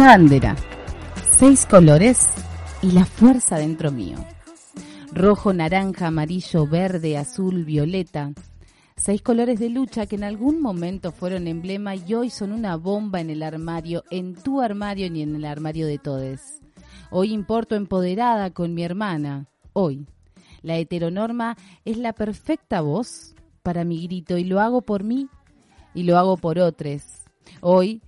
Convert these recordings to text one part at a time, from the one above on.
Una bandera, seis colores y la fuerza dentro mío. Rojo, naranja, amarillo, verde, azul, violeta. Seis colores de lucha que en algún momento fueron emblema y hoy son una bomba en el armario, en tu armario y en el armario de todos. Hoy importo empoderada con mi hermana. Hoy. La heteronorma es la perfecta voz para mi grito y lo hago por mí y lo hago por otros. Hoy,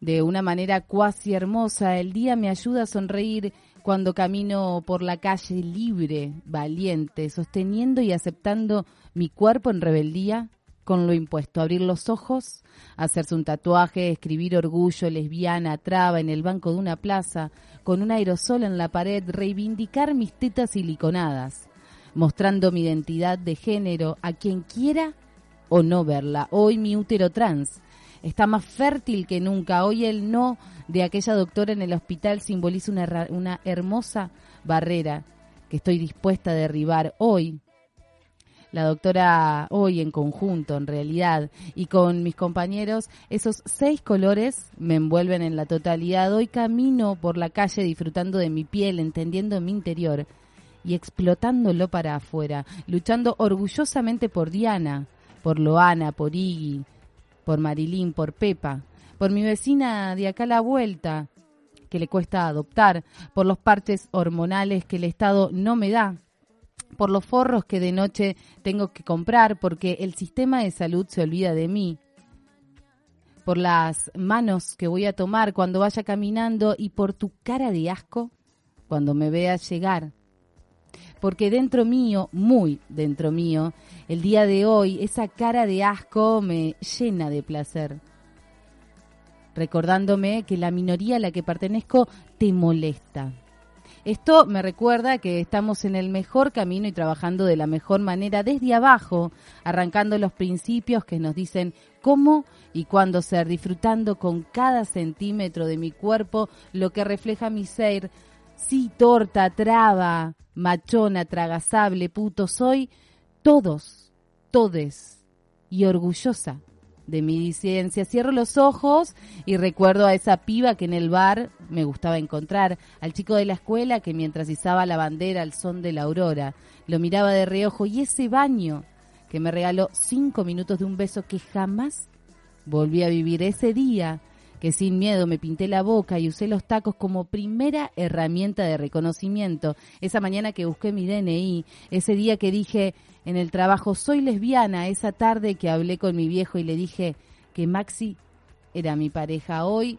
de una manera cuasi hermosa, el día me ayuda a sonreír cuando camino por la calle libre, valiente, sosteniendo y aceptando mi cuerpo en rebeldía con lo impuesto, abrir los ojos, hacerse un tatuaje, escribir orgullo, lesbiana, traba en el banco de una plaza, con un aerosol en la pared, reivindicar mis tetas siliconadas, mostrando mi identidad de género a quien quiera o no verla. Hoy mi útero trans está más fértil que nunca. Hoy el no de aquella doctora en el hospital simboliza una, una hermosa barrera que estoy dispuesta a derribar hoy. La doctora hoy en conjunto, en realidad, y con mis compañeros, esos seis colores me envuelven en la totalidad. Hoy camino por la calle disfrutando de mi piel, entendiendo mi interior y explotándolo para afuera, luchando orgullosamente por Diana, por Loana, por Iggy, por Marilyn, por Pepa, por mi vecina de acá a la vuelta, que le cuesta adoptar, por los parches hormonales que el Estado no me da, por los forros que de noche tengo que comprar porque el sistema de salud se olvida de mí, por las manos que voy a tomar cuando vaya caminando y por tu cara de asco cuando me veas llegar porque dentro mío, muy dentro mío, el día de hoy, esa cara de asco me llena de placer, recordándome que la minoría a la que pertenezco te molesta. Esto me recuerda que estamos en el mejor camino y trabajando de la mejor manera desde abajo, arrancando los principios que nos dicen cómo y cuándo ser, disfrutando con cada centímetro de mi cuerpo lo que refleja mi ser, sí, torta, traba, machona, tragasable, puto, soy todos, todes y orgullosa de mi disidencia. Cierro los ojos y recuerdo a esa piba que en el bar me gustaba encontrar, al chico de la escuela que mientras izaba la bandera al son de la aurora, lo miraba de reojo y ese baño que me regaló cinco minutos de un beso que jamás volví a vivir ese día que sin miedo me pinté la boca y usé los tacos como primera herramienta de reconocimiento. Esa mañana que busqué mi DNI, ese día que dije en el trabajo soy lesbiana, esa tarde que hablé con mi viejo y le dije que Maxi era mi pareja. Hoy,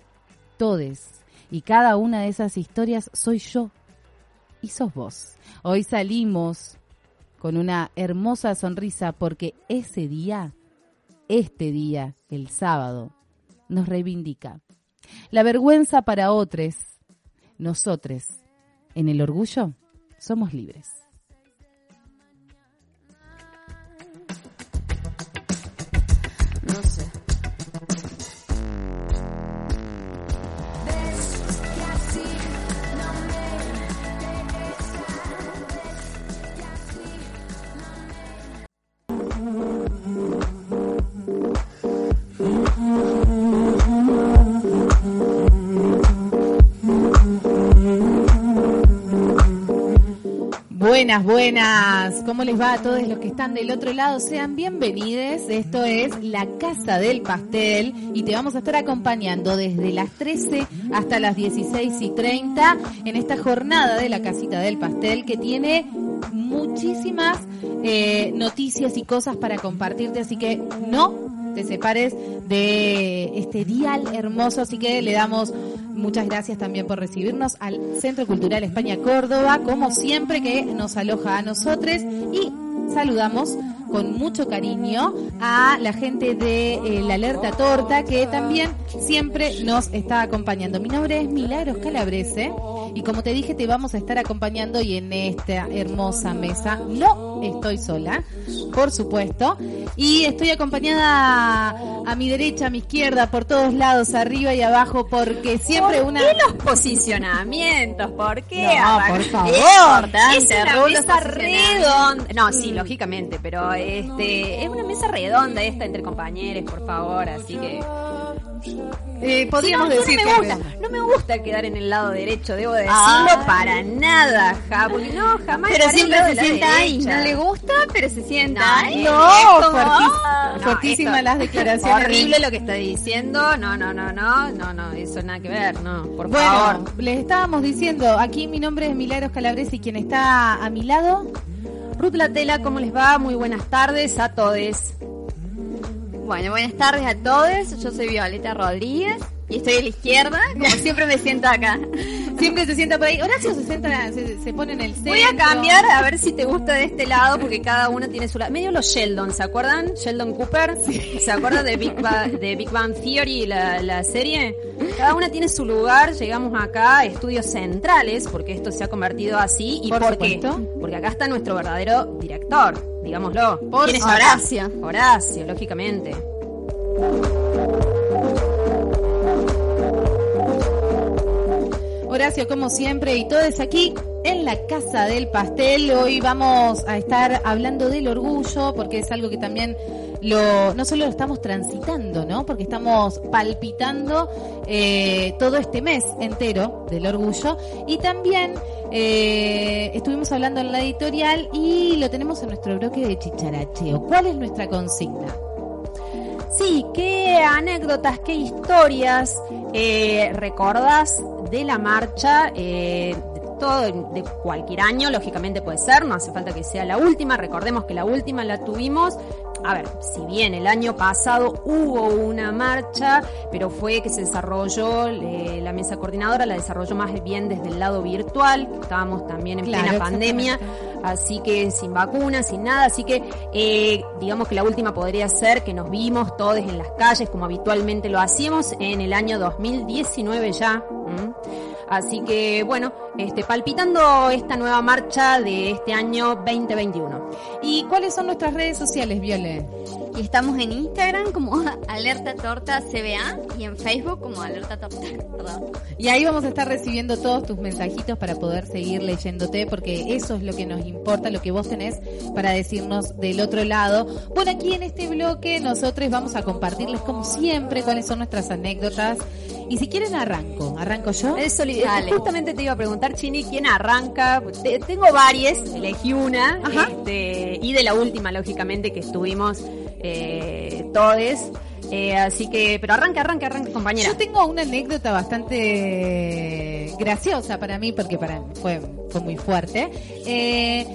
todes. Y cada una de esas historias soy yo y sos vos. Hoy salimos con una hermosa sonrisa porque ese día, este día, el sábado, nos reivindica. La vergüenza para otros, nosotros, en el orgullo, somos libres. Buenas, buenas. ¿Cómo les va a todos los que están del otro lado? Sean bienvenidos. Esto es La Casa del Pastel y te vamos a estar acompañando desde las 13 hasta las 16 y 30 en esta jornada de la Casita del Pastel que tiene muchísimas eh, noticias y cosas para compartirte, así que no te separes de este dial hermoso, así que le damos Muchas gracias también por recibirnos al Centro Cultural España Córdoba, como siempre que nos aloja a nosotros y saludamos con mucho cariño a la gente de eh, la Alerta Torta que también siempre nos está acompañando. Mi nombre es Milagros Calabrese y como te dije te vamos a estar acompañando y en esta hermosa mesa no estoy sola, por supuesto, y estoy acompañada a mi derecha, a mi izquierda, por todos lados, arriba y abajo, porque siempre ¿Por una... qué los posicionamientos? ¿Por qué? No, por favor. Es una mesa redonda. No, sí, lógicamente, pero este es una mesa redonda esta entre compañeros, por favor, así que Eh, podríamos Sí, no, decir no que me gusta, no me gusta quedar en el lado derecho, debo decirlo Ay. para nada, ja, porque no, jamás. Pero siempre se sienta ahí. No le gusta, pero se sienta No, ahí. No, como, fuertis- ah. Fuertísimas esto- las declaraciones. Horrible lo que está diciendo. No, no, no, no, no, no, eso nada que ver, no, por Bueno, favor. les estábamos diciendo, aquí mi nombre es Milagros Calabresi, quien está a mi lado. Ruth Latela, ¿cómo les va? Muy buenas tardes a todos. Bueno, buenas tardes a todos. Yo soy Violeta Rodríguez y estoy a la izquierda, como siempre me siento acá. Siempre se sienta por ahí. Horacio se sienta, se, se pone en el centro. Voy a cambiar a ver si te gusta de este lado, porque cada uno tiene su lado. Medio los Sheldon, ¿se acuerdan? Sheldon Cooper. ¿Se acuerdan de Big, Ba- de Big Bang Theory, la, la serie? Cada una tiene su lugar. Llegamos acá estudios centrales, porque esto se ha convertido así. ¿Y Por por, qué? Porque acá está nuestro verdadero director, digámoslo. Por ¿Quién es. Horacio? Horacio, lógicamente. Horacio, como siempre, y todos aquí en la Casa del Pastel. Hoy vamos a estar hablando del orgullo, porque es algo que también no solo lo estamos transitando, ¿no? Porque estamos palpitando eh, todo este mes entero del orgullo. Y también eh, estuvimos hablando en la editorial y lo tenemos en nuestro bloque de chicharacheo. ¿Cuál es nuestra consigna? Sí, qué anécdotas, qué historias eh, de la marcha, eh, de cualquier año, lógicamente puede ser, no hace falta que sea la última, recordemos que la última la tuvimos. A ver, si bien el año pasado hubo una marcha, pero fue que se desarrolló, eh, la mesa coordinadora la desarrolló más bien desde el lado virtual, estábamos también en Claro, plena pandemia, así que sin vacunas, sin nada, así que eh, digamos que la última podría ser que nos vimos todos en las calles como habitualmente lo hacíamos en el año 2019 ya. Así que bueno, este, palpitando esta nueva marcha de este año 2021. ¿Y cuáles son nuestras redes sociales, Viole? Y estamos en Instagram como Alerta Torta CBA y en Facebook como Alerta Torta. Perdón. Y ahí vamos a estar recibiendo todos tus mensajitos para poder seguir leyéndote, porque eso es lo que nos importa, lo que vos tenés para decirnos del otro lado. Bueno, aquí en este bloque nosotros vamos a compartirles como siempre cuáles son nuestras anécdotas. Y si quieren arranco, arranco yo. Eso, justamente te iba a preguntar, Chini, ¿quién arranca? Te- tengo varias, elegí una, este, y de la última, lógicamente, que estuvimos eh, todes. Eh, así que, pero arranca, arranca, arranca, compañera. Yo tengo una anécdota bastante graciosa para mí, porque para mí fue, fue muy fuerte. Eh,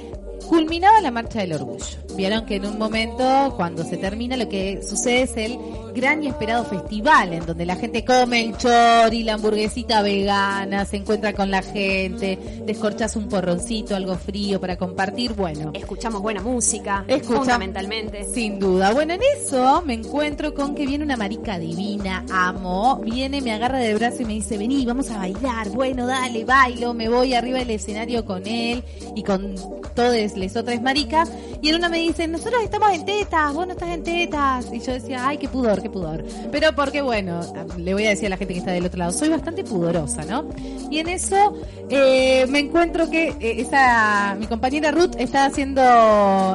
culminaba la marcha del orgullo. Vieron que en un momento, cuando se termina, lo que sucede es el gran y esperado festival, en donde la gente come el chori, la hamburguesita vegana, se encuentra con la gente, descorchas un porroncito, algo frío para compartir. Bueno, Escuchamos buena música, Escucha- fundamentalmente. sin duda. Bueno, en eso me encuentro con que viene una marica divina, amo. Viene, me agarra del brazo y me dice, vení, vamos a bailar. Bueno, dale, bailo. Me voy arriba del escenario con él y con todas las otras maricas. Y en una me dice, nosotros estamos en tetas, vos no estás en tetas. Y yo decía, ay, qué pudor, qué pudor. Pero porque, bueno, le voy a decir a la gente que está del otro lado, soy bastante pudorosa, ¿no? Y en eso eh, me encuentro que eh, esa, mi compañera Ruth está haciendo,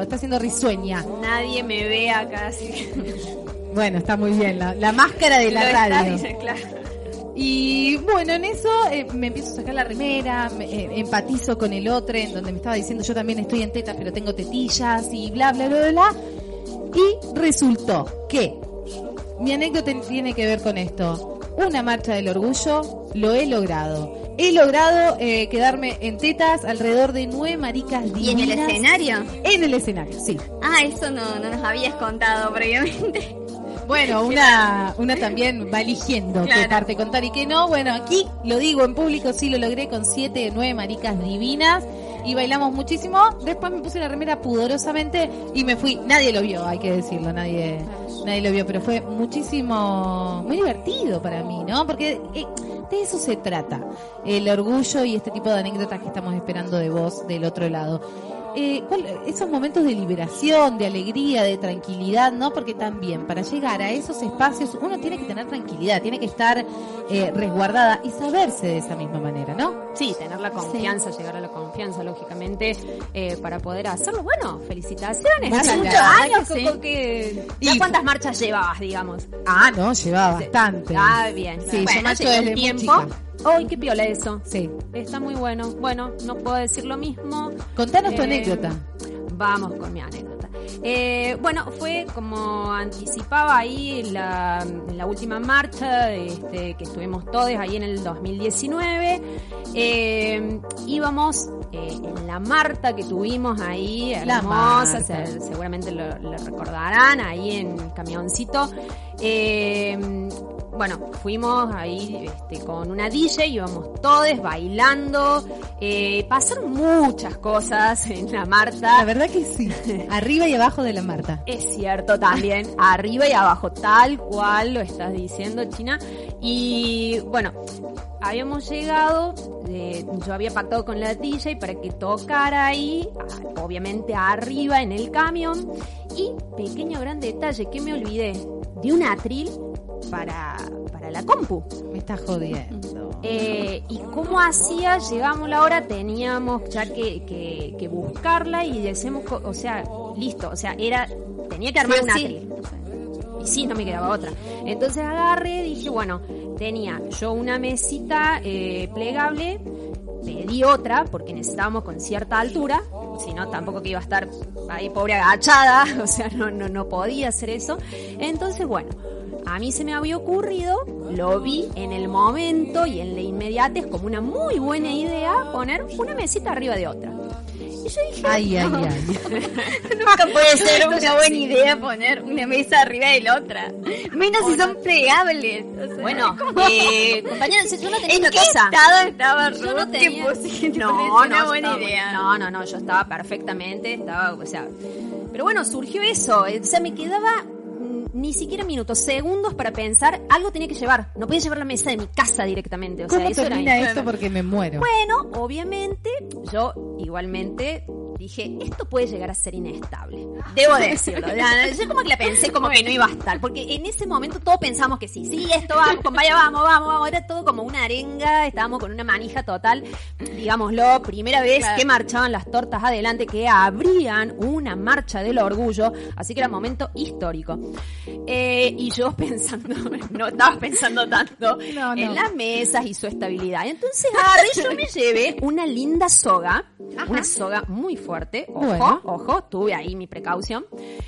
está haciendo risueña. Nadie me ve acá, así. Bueno, está muy bien, la, la máscara de la Lo está radio. claro. Y bueno, en eso eh, me empiezo a sacar la remera, me- eh, empatizo con el otro, en donde me estaba diciendo yo también estoy en tetas, pero tengo tetillas y bla, bla, bla, bla. bla. Y resultó que mi anécdota tiene que ver con esto. Una marcha del orgullo, lo he logrado. He logrado eh, quedarme en tetas alrededor de nueve maricas ¿Y en el divinas. escenario? En el escenario, sí. Ah, eso no, no nos habías contado previamente. Bueno, una, una también va eligiendo qué Claro. parte contar y qué no. Bueno, aquí lo digo en público, sí lo logré con siete nueve maricas divinas y bailamos muchísimo. Después me puse la remera pudorosamente y me fui. Nadie lo vio, hay que decirlo, nadie, nadie lo vio, pero fue muchísimo, muy divertido para mí, ¿no? Porque eh, de eso se trata, el orgullo y este tipo de anécdotas que estamos esperando de vos del otro lado. Eh, cuál- esos momentos de liberación, de alegría, de tranquilidad, ¿no? Porque también para llegar a esos espacios uno tiene que tener tranquilidad, tiene que estar eh, resguardada y saberse de esa misma manera, ¿no? Sí, tener la confianza, llegar a la confianza, lógicamente, eh, para poder hacerlo. Bueno, felicitaciones. Hace muchos años Sí. que, que- ¿Ya ¿Cuántas marchas llevabas, digamos? Ah, no, llevaba bastante. Ah, bien. Sí, yo bueno, marcho lleva desde muy tiempo. chica. ¡Ay, qué piola eso! Sí. Está muy bueno. Bueno, no puedo decir lo mismo. Contanos tu Eh, anécdota. Vamos con mi anécdota. Eh, bueno, fue como anticipaba ahí la, última marcha este, que estuvimos todos ahí en el 2019. Eh, íbamos eh, en la Marta que tuvimos ahí, hermosa, se- seguramente lo, lo recordarán, ahí en el camioncito. Eh, bueno, fuimos ahí este, con una DJ, íbamos todos bailando, eh, pasaron muchas cosas en la Marta. La verdad que sí. Arriba y abajo de la Marta. Es cierto también, arriba y abajo, tal cual lo estás diciendo, China. Y bueno, habíamos llegado, eh, yo había pactado con la DJ para que tocara ahí, ah, obviamente arriba en el camión. Y pequeño gran detalle que me olvidé, de un atril para, para la compu. Me está jodiendo. Eh, y cómo hacía, llegamos la hora, teníamos ya que, que, que buscarla y decimos, co- o sea, listo, o sea, era, tenía que armar Sí una sí. Y sí, no me quedaba otra. Entonces agarré, dije, bueno, tenía yo una mesita eh, plegable, pedí otra porque necesitábamos con cierta altura, si no tampoco que iba a estar ahí pobre agachada, o sea, no, no, no podía hacer eso. Entonces, bueno, a mí se me había ocurrido, lo vi en el momento y en la inmediatez como una muy buena idea poner una mesita arriba de otra. Y yo dije, Ay, ay, ay. Nunca puede ser una buena idea poner una mesa arriba de la otra. Menos si son plegables. o sea, bueno, eh, compañeros, yo no tenía ¿En qué cosa. estado estaba Yo Ruth no tenía. que pusiste no, una no, buena idea? No, no, no, yo estaba perfectamente, estaba, o sea. Pero bueno, surgió eso. eh, O sea, me quedaba ni siquiera minutos, segundos para pensar. Algo tenía que llevar. No podía llevar la mesa de mi casa directamente. O sea, ¿Cómo eso termina esto? Porque me muero. Bueno, obviamente, yo igualmente dije, esto puede llegar a ser inestable. Debo decirlo. Yo como que la pensé como que no iba a estar, porque en ese momento todos pensamos que sí, sí, esto vamos, vaya, vamos, vamos, vamos. Era todo como una arenga, estábamos con una manija total, digámoslo, primera vez Claro. que marchaban las tortas adelante, que abrían una marcha del orgullo, así que era un momento histórico. Eh, y yo pensando, no estaba pensando tanto No, no. en las mesas y su estabilidad. Entonces agarré, yo me llevé una linda soga, una soga muy fuerte, ojo, Bueno. ojo, tuve ahí mi precaución.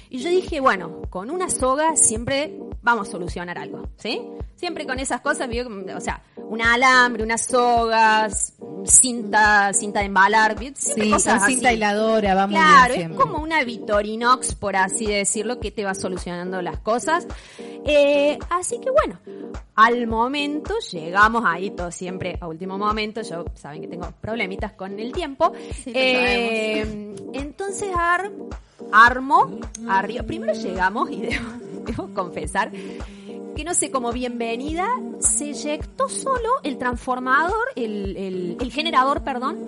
Y yo dije, bueno, con una soga siempre vamos a solucionar algo, ¿sí? Siempre con esas cosas, o sea, un alambre, unas sogas, cinta, cinta de embalar, Sí, cosas cinta así. hiladora, vamos Claro, bien es como una Victorinox, por así decirlo, que te va solucionando las cosas. Eh, así que bueno, al momento llegamos ahí, todo siempre a último momento. Yo saben que tengo problemitas con el tiempo. Sí, lo Eh, entonces ar- armo arriba. Primero llegamos y debo, debo confesar que no sé, como bienvenida, se eyectó solo el transformador, el, el- el generador, perdón,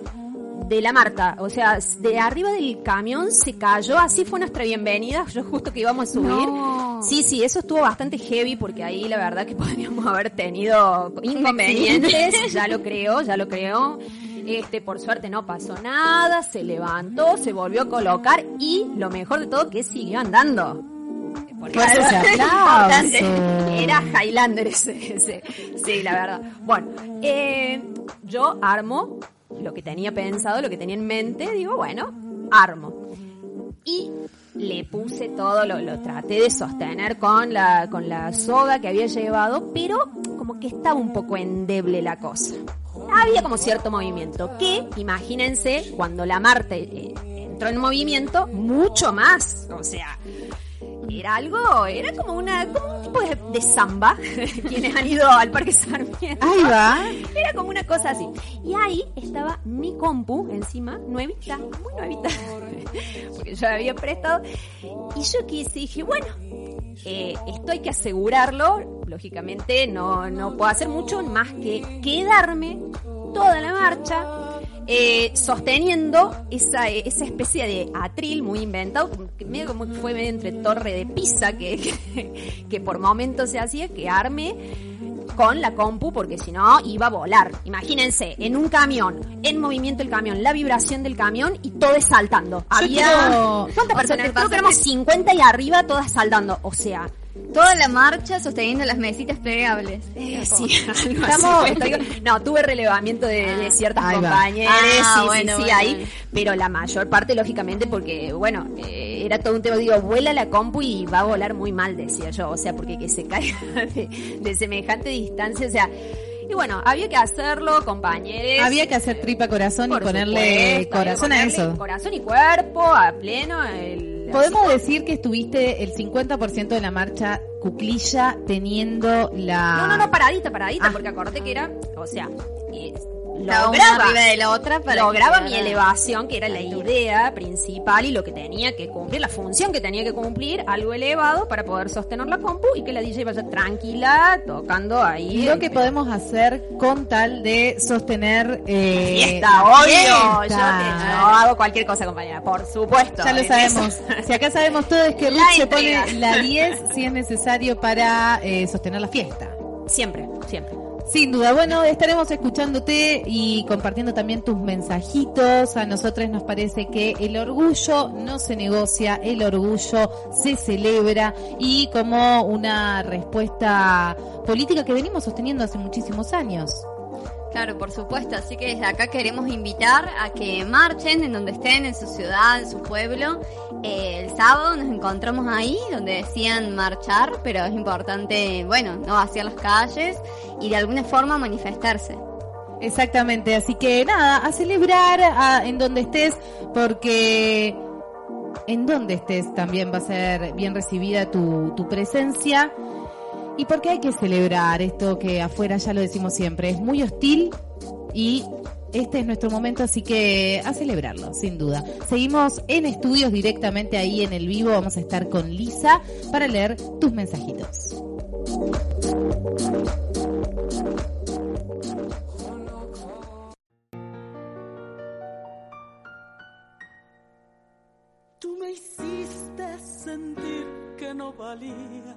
de la Marta. O sea, de arriba del camión se cayó, así fue nuestra bienvenida, yo justo que íbamos a subir. No. Sí, sí, eso estuvo bastante heavy porque ahí la verdad que podríamos haber tenido inconvenientes, ya lo creo, ya lo creo. Este, por suerte no pasó nada, se levantó, se volvió a colocar y lo mejor de todo que siguió andando. Porque aplauso. Era Highlander ese, ese. Sí, la verdad. Bueno, eh, yo armo lo que tenía pensado, lo que tenía en mente, digo, bueno, armo. Y le puse todo, lo, lo traté de sostener con la, con la soga que había llevado, pero como que estaba un poco endeble la cosa. Había como cierto movimiento, que imagínense cuando la Marte eh, entró en movimiento, mucho más. O sea, era algo, era como una, como un tipo de, de samba, quienes han ido al Parque Sarmiento. Ahí va. Era como una cosa así. Y ahí estaba mi compu encima, nuevita, muy nuevita, porque yo la había prestado. Y yo quise, dije, bueno, eh, esto hay que asegurarlo. Lógicamente no, no puedo hacer mucho más que quedarme toda la marcha eh, sosteniendo esa, esa especie de atril muy inventado, que medio como fue medio entre torre de pizza que, que, que por momentos se hacía, que arme con la compu porque si no iba a volar. Imagínense, en un camión, en movimiento el camión, la vibración del camión y todo es saltando. Había quiero- ¿cuántas O personas? Creo que éramos que- 50 y arriba todas saltando. O sea, Toda la marcha sosteniendo las mesitas plegables. eh, sí, Estamos- digo, No, tuve relevamiento de, de ciertas Ahí va. compañeras, Ah, sí, bueno, sí, sí, bueno, ahí, pero la mayor parte, lógicamente, porque, bueno, eh, era todo un tema, digo, vuela la compu y va a volar muy mal, decía yo, o sea, porque que se caiga de, de semejante distancia, o sea, y bueno, había que hacerlo, compañeros. Había que hacer tripa corazón y ponerle supuesto, corazón a eso. Corazón y cuerpo a pleno. el- Podemos decir que estuviste el 50% de la marcha cuclilla teniendo la... No, no, no, paradita, paradita, Ah. porque acordate que era, o sea, una lograba, arriba de la otra para lograba que mi elevación, que era la idea principal y lo que tenía que cumplir, la función que tenía que cumplir, algo elevado para poder sostener la compu y que la DJ vaya tranquila tocando ahí. Lo que podemos hacer con tal de sostener... Eh, Fiesta, obvio. fiesta. Yo, hago cualquier cosa, compañera, por supuesto. Ya lo sabemos. Si acá sabemos todo es que Ruth se pone la 10 si es necesario para eh, sostener la fiesta. Siempre, siempre. Sin duda, bueno, estaremos escuchándote y compartiendo también tus mensajitos. A nosotros nos parece que el orgullo no se negocia, el orgullo se celebra y como una respuesta política que venimos sosteniendo hace muchísimos años. Claro, por supuesto. Así que desde acá queremos invitar a que marchen en donde estén, en su ciudad, en su pueblo. Eh, el sábado nos encontramos ahí, donde decían marchar, pero es importante, bueno, no vaciar las calles y de alguna forma manifestarse. Exactamente, así que nada, a celebrar a- en donde estés, porque en donde estés también va a ser bien recibida tu, tu presencia. Y porque hay que celebrar esto que afuera, ya lo decimos siempre, es muy hostil y este es nuestro momento, así que a celebrarlo, sin duda. Seguimos en estudios directamente ahí en el vivo, vamos a estar con Lisa para leer tus mensajitos. Tú me hiciste sentir que no valía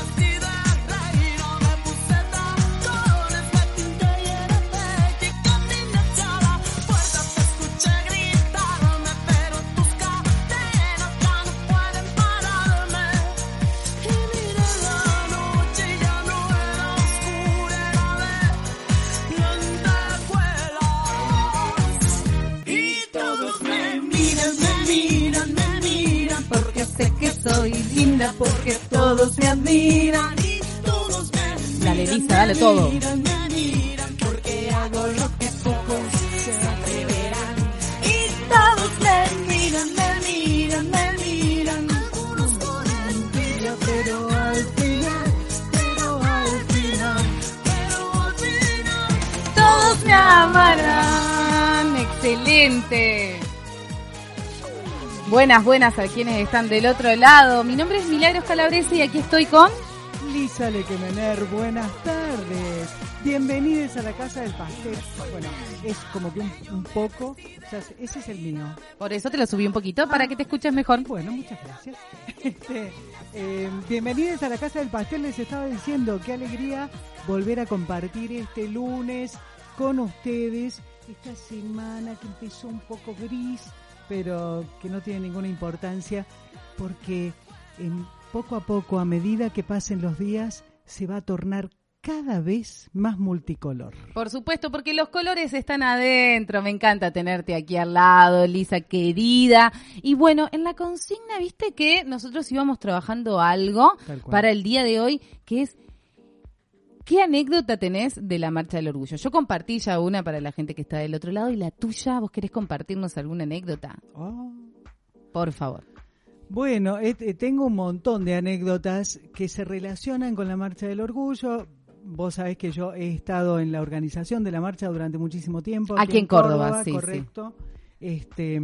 Todos me amarán. Excelente. Buenas, buenas a quienes están del otro lado. Mi nombre es Milagros Calabrese y aquí estoy con... Lisa Lequemener, buenas tardes. Bienvenidos a la Casa del Pastel. Bueno, es como que un, un poco, o sea, ese es el mío. Por eso te lo subí un poquito, para que te escuches mejor. Bueno, muchas gracias. Este, eh, bienvenidos a la Casa del Pastel, les estaba diciendo, qué alegría volver a compartir este lunes con ustedes. Esta semana que empezó un poco gris, pero que no tiene ninguna importancia, porque en, poco a poco, a medida que pasen los días, se va a tornar cada vez más multicolor. Por supuesto, porque los colores están adentro. Me encanta tenerte aquí al lado, Lisa querida. Y bueno, en la consigna, viste que nosotros íbamos trabajando algo para el día de hoy, que es ¿Qué anécdota tenés de la Marcha del Orgullo? Yo compartí ya una para la gente que está del otro lado y la tuya, ¿vos querés compartirnos alguna anécdota? Oh. Por favor. Bueno, este, tengo un montón de anécdotas que se relacionan con la Marcha del Orgullo. Vos sabés que yo he estado en la organización de la marcha durante muchísimo tiempo. Aquí en Córdoba, sí, sí. Correcto. Este,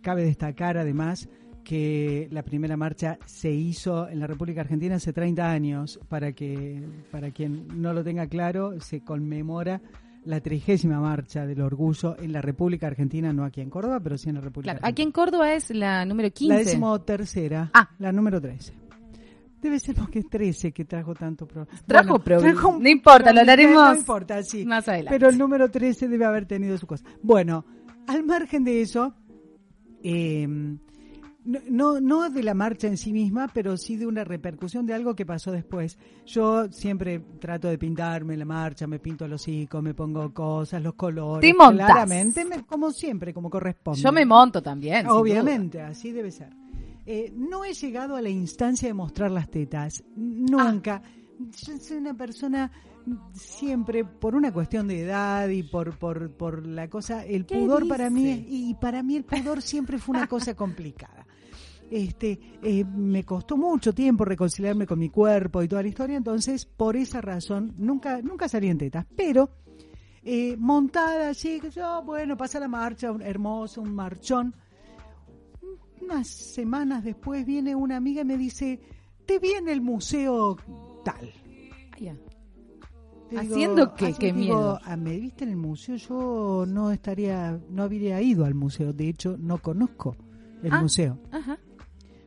cabe destacar además que la primera marcha se hizo en la República Argentina hace 30 años. Para que para quien no lo tenga claro, se conmemora la trigésima marcha del orgullo en la República Argentina, no aquí en Córdoba, pero sí en la República Claro, Argentina. aquí en Córdoba es la número 15. La decimotercera. Ah. La número 13. Debe ser porque es 13 que trajo tanto problema. Trajo problema. No importa, lo hablaremos No importa, sí. más adelante. Pero el número 13 debe haber tenido su cosa. Bueno, al margen de eso, eh, no, no, de la marcha en sí misma, pero sí de una repercusión de algo que pasó después. Yo siempre trato de pintarme la marcha, me pinto el hocico, me pongo cosas, los colores. Te montás. Claramente, me- como siempre, como corresponde. Yo me monto también. Obviamente, así debe ser. Eh, no he llegado a la instancia de mostrar las tetas, nunca. Yo soy una persona siempre por una cuestión de edad y por por, por la cosa el ¿Qué pudor para mí y para mí el pudor siempre fue una cosa complicada este eh, me costó mucho tiempo reconciliarme con mi cuerpo y toda la historia entonces por esa razón nunca nunca salí en tetas pero eh, montada así, yo, bueno, pasa la marcha, un hermoso, un marchón. Unas semanas después viene una amiga y me dice, te vi en el museo tal. ¿Haciendo qué? así Qué digo, miedo. "Ah, ¿Me viste en el museo? Yo no estaría, no habría ido al museo. De hecho, no conozco el Ah. museo. Ajá.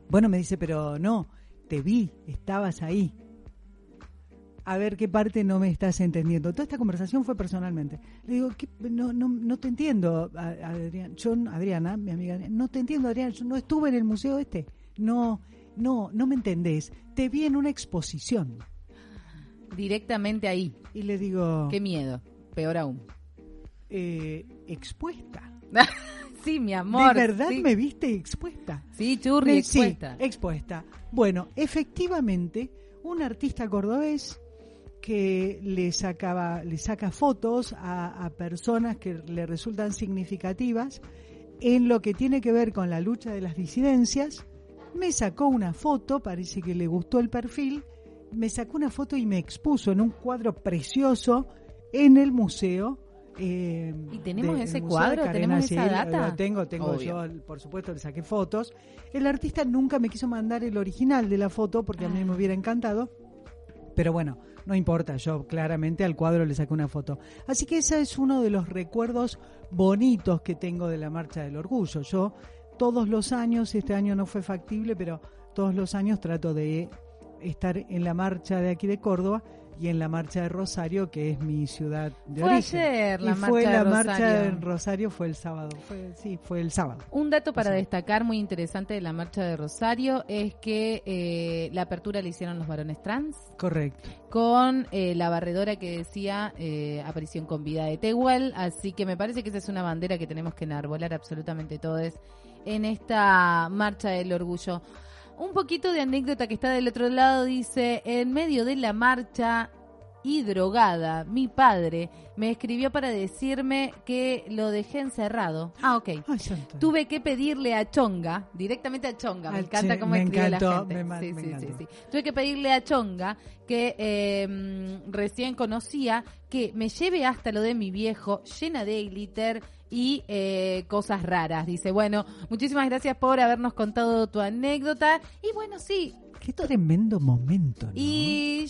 Bueno, me dice, pero no, te vi, estabas ahí. A ver qué parte no me estás entendiendo. Toda esta conversación fue personalmente. Le digo, ¿qué? No, no, no te entiendo, Adrián. Yo, Adriana, mi amiga, no te entiendo, Adrián. Yo no estuve en el museo este. No, no, no me entendés. Te vi en una exposición. Directamente ahí. Y le digo, Qué miedo. Peor aún. eh, expuesta. sí, mi amor. ¿De verdad sí. me viste expuesta? Sí, churri, expuesta. Sí, expuesta. Bueno, efectivamente, un artista cordobés que le sacaba, le saca fotos a, a personas que le resultan significativas en lo que tiene que ver con la lucha de las disidencias, me sacó una foto, parece que le gustó el perfil, me sacó una foto y me expuso en un cuadro precioso en el museo. eh, ¿Y tenemos de- ese cuadro? ¿Tenemos esa data? lo tengo, tengo Obvio. yo, por supuesto, le saqué fotos. El artista nunca me quiso mandar el original de la foto porque a mí Ah. me hubiera encantado. Pero bueno, no importa, yo claramente al cuadro le saqué una foto. Así que ese es uno de los recuerdos bonitos que tengo de la Marcha del Orgullo. Yo todos los años, este año no fue factible, pero todos los años trato de estar en la marcha de aquí de Córdoba y en la marcha de Rosario, que es mi ciudad de Fue origen. ayer la y fue marcha de la marcha Rosario. en Rosario fue el sábado. Fue, sí, fue el sábado. Un dato para destacar muy interesante de la marcha de Rosario es que eh, la apertura la hicieron los varones trans Correcto. con eh, la barredora que decía eh, aparición con vida de Tehuel, así que me parece que esa es una bandera que tenemos que enarbolar absolutamente todos en esta marcha del orgullo. Un poquito de anécdota que está del otro lado dice, en medio de la marcha y drogada, mi padre me escribió para decirme que lo dejé encerrado. Ah, ok. Ay. Tuve que pedirle a Chonga, directamente a Chonga, me encanta Che- cómo me escribe encantó, la gente. me Sí, me sí, sí, sí. Tuve que pedirle a Chonga, que eh, mm, recién conocía, que me lleve hasta lo de mi viejo, llena de glitter y eh, cosas raras. Dice, bueno, muchísimas gracias por habernos contado tu anécdota. Y bueno, sí, Qué tremendo momento, ¿no? y...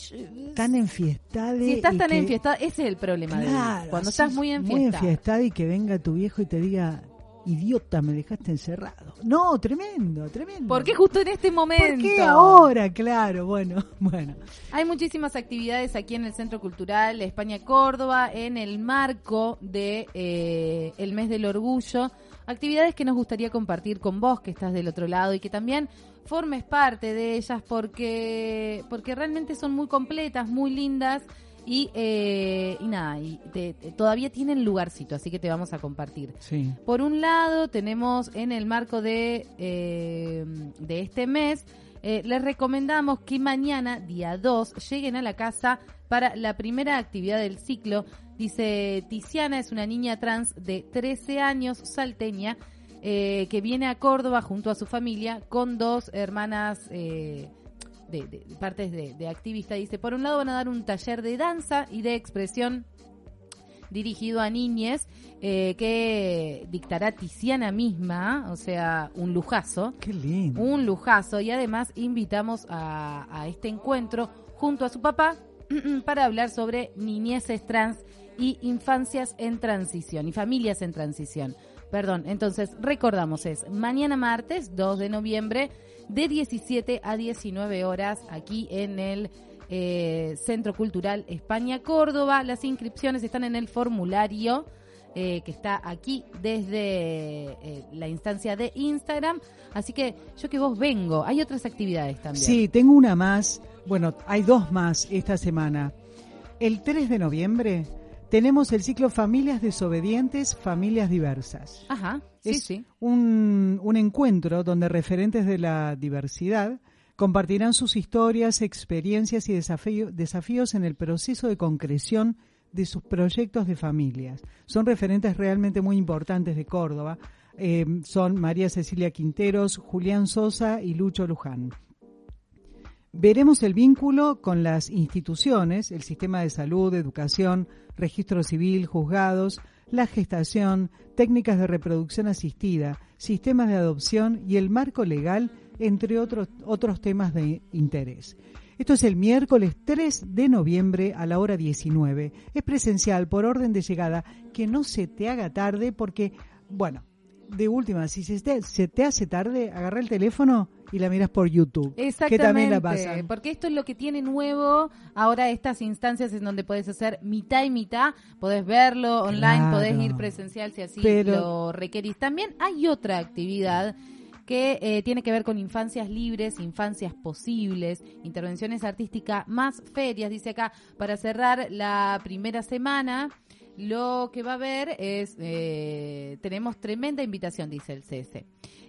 tan enfiestada. si estás y tan que- enfiestada, ese es el problema de Claro, Cuando estás muy enfiestada. Muy enfiestada y que venga tu viejo y te diga, idiota, me dejaste encerrado. No, tremendo, tremendo. ¿Por qué justo en este momento? ¿Por qué ahora? Claro, bueno, bueno. Hay muchísimas actividades aquí en el Centro Cultural España Córdoba en el marco de eh, el mes del orgullo. Actividades que nos gustaría compartir con vos que estás del otro lado y que también formes parte de ellas porque porque realmente son muy completas, muy lindas y, eh, y nada, y te- te- todavía tienen lugarcito, así que te vamos a compartir. Sí. Por un lado, tenemos en el marco de, eh, de este mes, eh, les recomendamos que mañana, día 2, lleguen a la casa para la primera actividad del ciclo. Dice, Tiziana es una niña trans de 13 años, salteña. que viene a Córdoba junto a su familia con dos hermanas eh, de, de- de partes de, de activista. Dice, por un lado van a dar un taller de danza y de expresión dirigido a niñes eh, que dictará Tiziana misma, o sea, un lujazo. Qué lindo. Un lujazo y además invitamos a, a este encuentro junto a su papá para hablar sobre niñeces trans y infancias en transición y familias en transición. Perdón, entonces recordamos es mañana martes 2 de noviembre de 17 a 19 horas aquí en el eh, Centro Cultural España Córdoba. Las inscripciones están en el formulario eh, que está aquí desde eh, la instancia de Instagram. Así que yo que vos vengo, hay otras actividades también. Sí, tengo una más. Bueno, hay dos más esta semana. El 3 de noviembre tenemos el ciclo Familias Desobedientes, Familias Diversas. Ajá, sí, es sí. Un, un encuentro donde referentes de la diversidad compartirán sus historias, experiencias y desafío- desafíos en el proceso de concreción de sus proyectos de familias. Son referentes realmente muy importantes de Córdoba. Eh, son María Cecilia Quinteros, Julián Sosa y Lucho Luján. Veremos el vínculo con las instituciones, el sistema de salud, educación, registro civil, juzgados, la gestación, técnicas de reproducción asistida, sistemas de adopción y el marco legal, entre otros, otros temas de interés. Esto es el miércoles 3 de noviembre a la hora 19. Es presencial por orden de llegada. Que no se te haga tarde porque, bueno, de última, si se te, se te hace tarde, agarra el teléfono y la miras por YouTube. Exactamente, Que también la pasan. porque esto es lo que tiene nuevo ahora estas instancias en donde puedes hacer mitad y mitad, podés verlo online, Claro. podés ir presencial si así Pero- lo requerís. También hay otra actividad que eh, tiene que ver con infancias libres, infancias posibles, intervenciones artísticas más ferias, dice acá, para cerrar la primera semana. Lo que va a haber es, eh, tenemos tremenda invitación, dice el CS.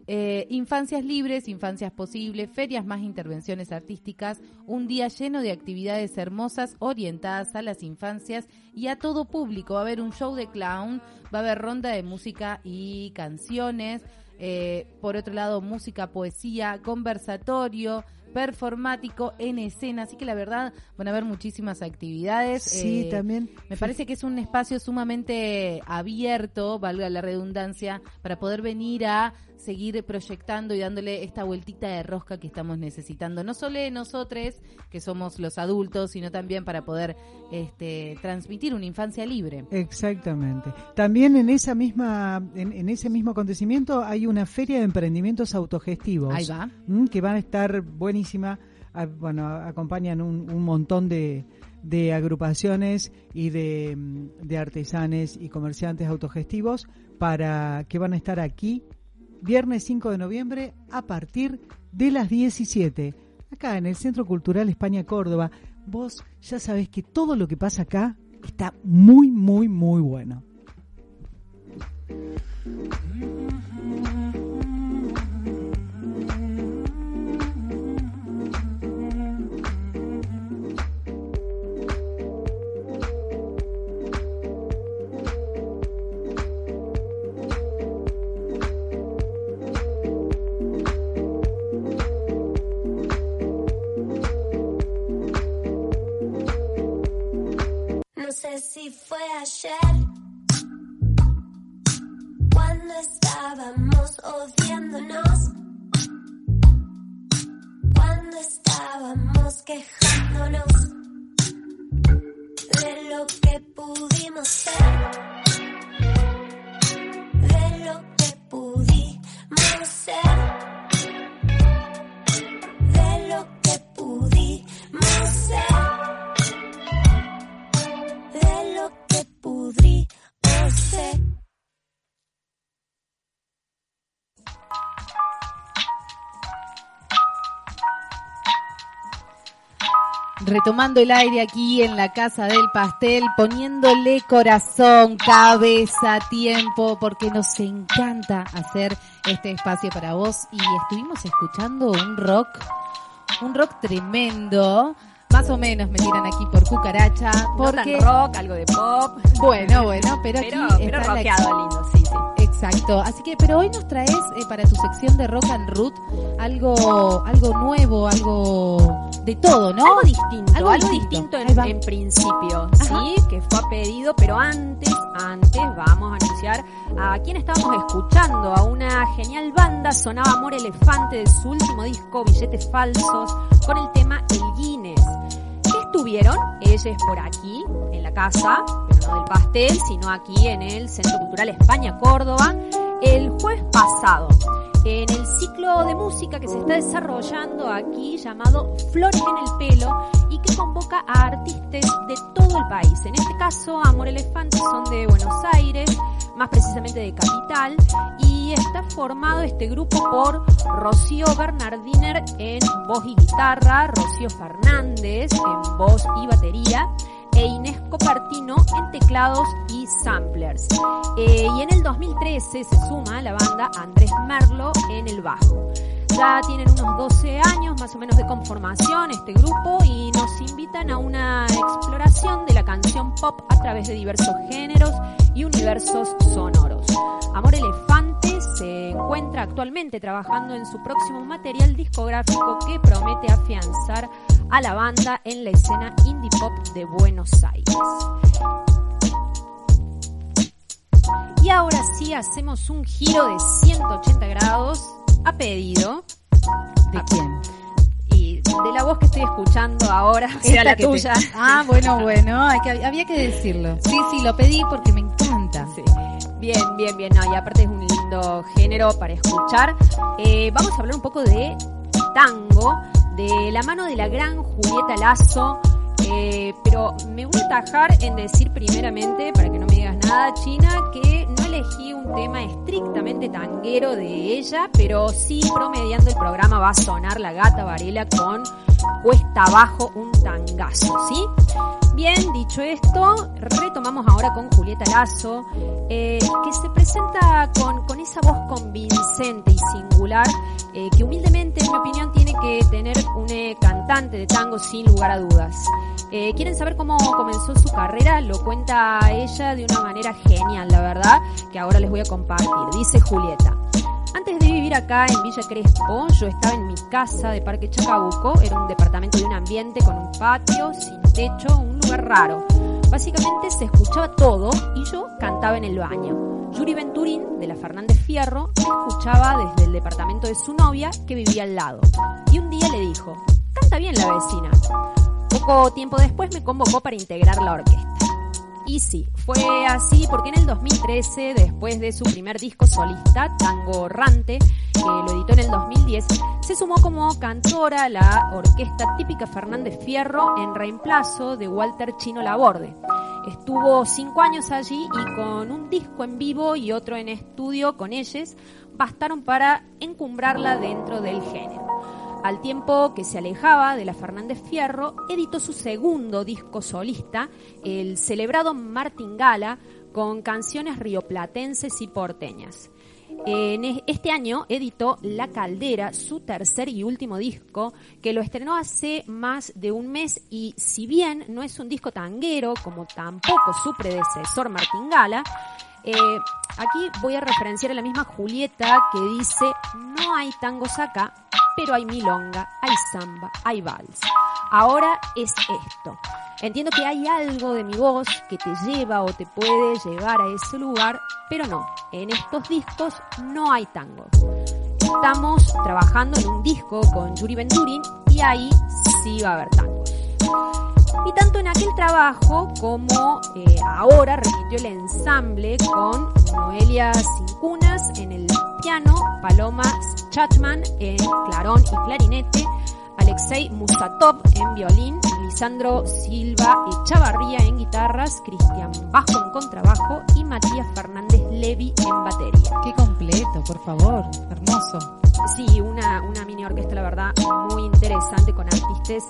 Eh, infancias libres, infancias posibles, ferias más intervenciones artísticas, un día lleno de actividades hermosas orientadas a las infancias y a todo público. Va a haber un show de clown, va a haber ronda de música y canciones, eh, por otro lado música, poesía, conversatorio, performático en escena, así que la verdad van a haber muchísimas actividades. Sí, Eh, también. me parece que es un espacio sumamente abierto, valga la redundancia, para poder venir a seguir proyectando y dándole esta vueltita de rosca que estamos necesitando. No solo nosotros, que somos los adultos, sino también para poder este, transmitir una infancia libre. Exactamente. También en esa misma, en, en ese mismo acontecimiento hay una feria de emprendimientos autogestivos. Ahí va. que van a estar buenísima. Ah, Bueno, acompañan un, montón de, agrupaciones y de, mm, de artesanes y comerciantes autogestivos para que van a estar aquí viernes 5 de noviembre a partir de las 17 acá en el Centro Cultural España Córdoba. Vos ya sabés que todo lo que pasa acá está muy, muy, muy bueno. Sé si fue ayer. Cuando estábamos odiándonos, cuando estábamos quejándonos de lo que pudimos ser, Retomando el aire aquí en la casa del pastel, poniéndole corazón, cabeza, tiempo, porque nos encanta hacer este espacio para vos. Y estuvimos escuchando un rock, un rock tremendo. Más o menos me tiran aquí por cucaracha, No tan porque rock, algo de pop. bueno, bueno, pero aquí Pero, está pero la rockeado lindo, sí, sí. Exacto, así que, pero hoy nos traes eh, para tu sección de Rock and Root algo, algo nuevo, algo de todo, ¿no? Algo distinto, Algo algo, distinto. en, en principio, Ajá. ¿sí? Que fue a pedido, pero antes, antes vamos a anunciar a quién estábamos escuchando, a una genial banda, sonaba Amor Elefante de su último disco, Billetes Falsos, con el tema El Guinness. ¿Qué estuvieron? Ellos por aquí, en la casa, pero no del pastel, sino aquí en el Centro Cultural España Córdoba, el jueves pasado, en el ciclo de música que se está desarrollando aquí llamado Flores en el Pelo y que convoca a artistas de todo el país. En este caso, Amor Elefante son de Buenos Aires, más precisamente de Capital, y está formado este grupo por Rocío Bernardiner en voz y guitarra, Rocío Fernández en voz y batería, e Inés Copartino en teclados y samplers. Eh, y en el 2013 se suma a la banda Andrés Merlo en el bajo. Ya tienen unos 12 años más o menos de conformación este grupo y nos invitan a una exploración de la canción pop a través de diversos géneros y universos sonoros. Amor Elefante se encuentra actualmente trabajando en su próximo material discográfico que promete afianzar a la banda en la escena indie pop de Buenos Aires. Y ahora sí hacemos un giro de 180 grados a pedido ¿De quién? y de la voz que estoy escuchando ahora, o sea, Esta la que te- tuya. Ah, bueno, bueno, hay que- había que decirlo. Sí, sí, lo pedí porque me encanta. Sí. Bien, bien, bien. No, y aparte es un género para escuchar. Eh, vamos a hablar un poco de tango, de la mano de la gran Julieta Lazo. eh, pero me voy a atajar en decir primeramente, para que no me digas nada, China, que no elegí un tema estrictamente tanguero de ella, pero sí promediando el programa va a sonar la gata Varela con Cuesta Abajo un tangazo, ¿sí? Bien, dicho esto, retomamos ahora con Julieta Lazo, eh, que se presenta con, con esa voz convincente y singular eh, que humildemente, en mi opinión, tiene que tener un eh, cantante de tango sin lugar a dudas. Eh, ¿Quieren saber cómo comenzó su carrera? Lo cuenta ella de una manera genial, la verdad, que ahora les voy a compartir. Dice Julieta. Antes de vivir acá en Villa Crespo, yo estaba en mi casa de Parque Chacabuco, era un departamento de un ambiente con un patio, sin techo, un lugar raro. Básicamente se escuchaba todo y yo cantaba en el baño. Yuri Venturín, de la Fernández Fierro, me escuchaba desde el departamento de su novia que vivía al lado. Y un día le dijo, canta bien la vecina. Poco tiempo después me convocó para integrar la orquesta. Y sí, fue así porque en el 2013, después de su primer disco solista, Tango Errante, que lo editó en el 2010, se sumó como cantora a la orquesta típica Fernández Fierro en reemplazo de Walter Chino Laborde. Estuvo cinco años allí y con un disco en vivo y otro en estudio con ellos, bastaron para encumbrarla dentro del género. Al tiempo que se alejaba de la Fernández Fierro, editó su segundo disco solista, el celebrado Martingala, con canciones rioplatenses y porteñas. En este año editó La Caldera, su tercer y último disco, que lo estrenó hace más de un mes y si bien no es un disco tanguero, como tampoco su predecesor Martingala, eh, aquí voy a referenciar a la misma Julieta que dice, no hay tangos acá, pero hay milonga, hay samba, hay vals. Ahora es esto. Entiendo que hay algo de mi voz que te lleva o te puede llevar a ese lugar, pero no, en estos discos no hay tangos. Estamos trabajando en un disco con Yuri Venturin y ahí sí va a haber tangos. Y tanto en aquel trabajo como eh, ahora repitió el ensamble con Noelia Cincunas en el piano, Paloma Chatman en clarón y clarinete, Alexei Musatov en violín, Lisandro Silva Echavarría en guitarras, Cristian Bajo en contrabajo y Matías Fernández Levi en batería. Qué completo, por favor. Hermoso. Sí, una, una mini orquesta, la verdad, muy interesante con artistas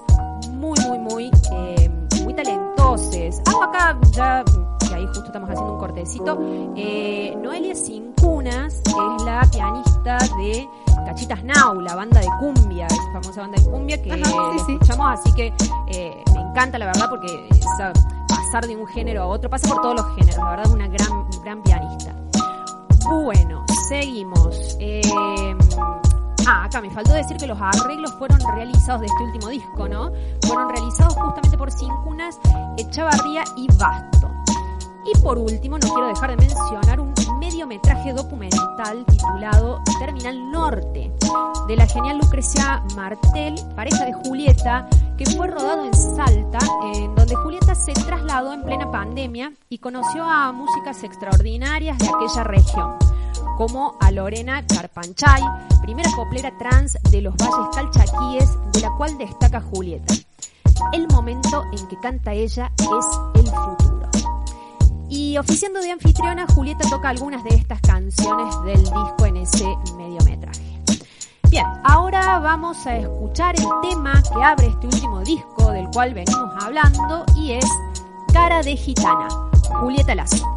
muy, muy, muy, eh, muy talentosos. Hago acá ya, que ahí justo estamos haciendo un cortecito, eh, Noelia Cincunas es la pianista de Cachitas Now, la banda de cumbia, esa famosa banda de cumbia que Ajá, sí, la sí. escuchamos, así que eh, me encanta la verdad porque esa- pasar de un género a otro, pasa por todos los géneros, la verdad es una gran, gran pianista. Bueno, seguimos. Eh, ah, acá me faltó decir que los arreglos fueron realizados de este último disco, ¿no? Fueron realizados justamente por Cincunas, Echavarría y Basto. Y por último, no quiero dejar de mencionar un mediometraje documental titulado Terminal Norte, de la genial Lucrecia Martel, pareja de Julieta, que fue rodado en Salta, en donde Julieta se trasladó en plena pandemia y conoció a músicas extraordinarias de aquella región, como a Lorena Carpanchay, primera coplera trans de los valles calchaquíes, de la cual destaca Julieta. El momento en que canta ella es el futuro. Y oficiando de anfitriona, Julieta toca algunas de estas canciones del disco en ese mediometraje. Bien, ahora vamos a escuchar el tema que abre este último disco del cual venimos hablando y es Cara de Gitana, Julieta Lazo.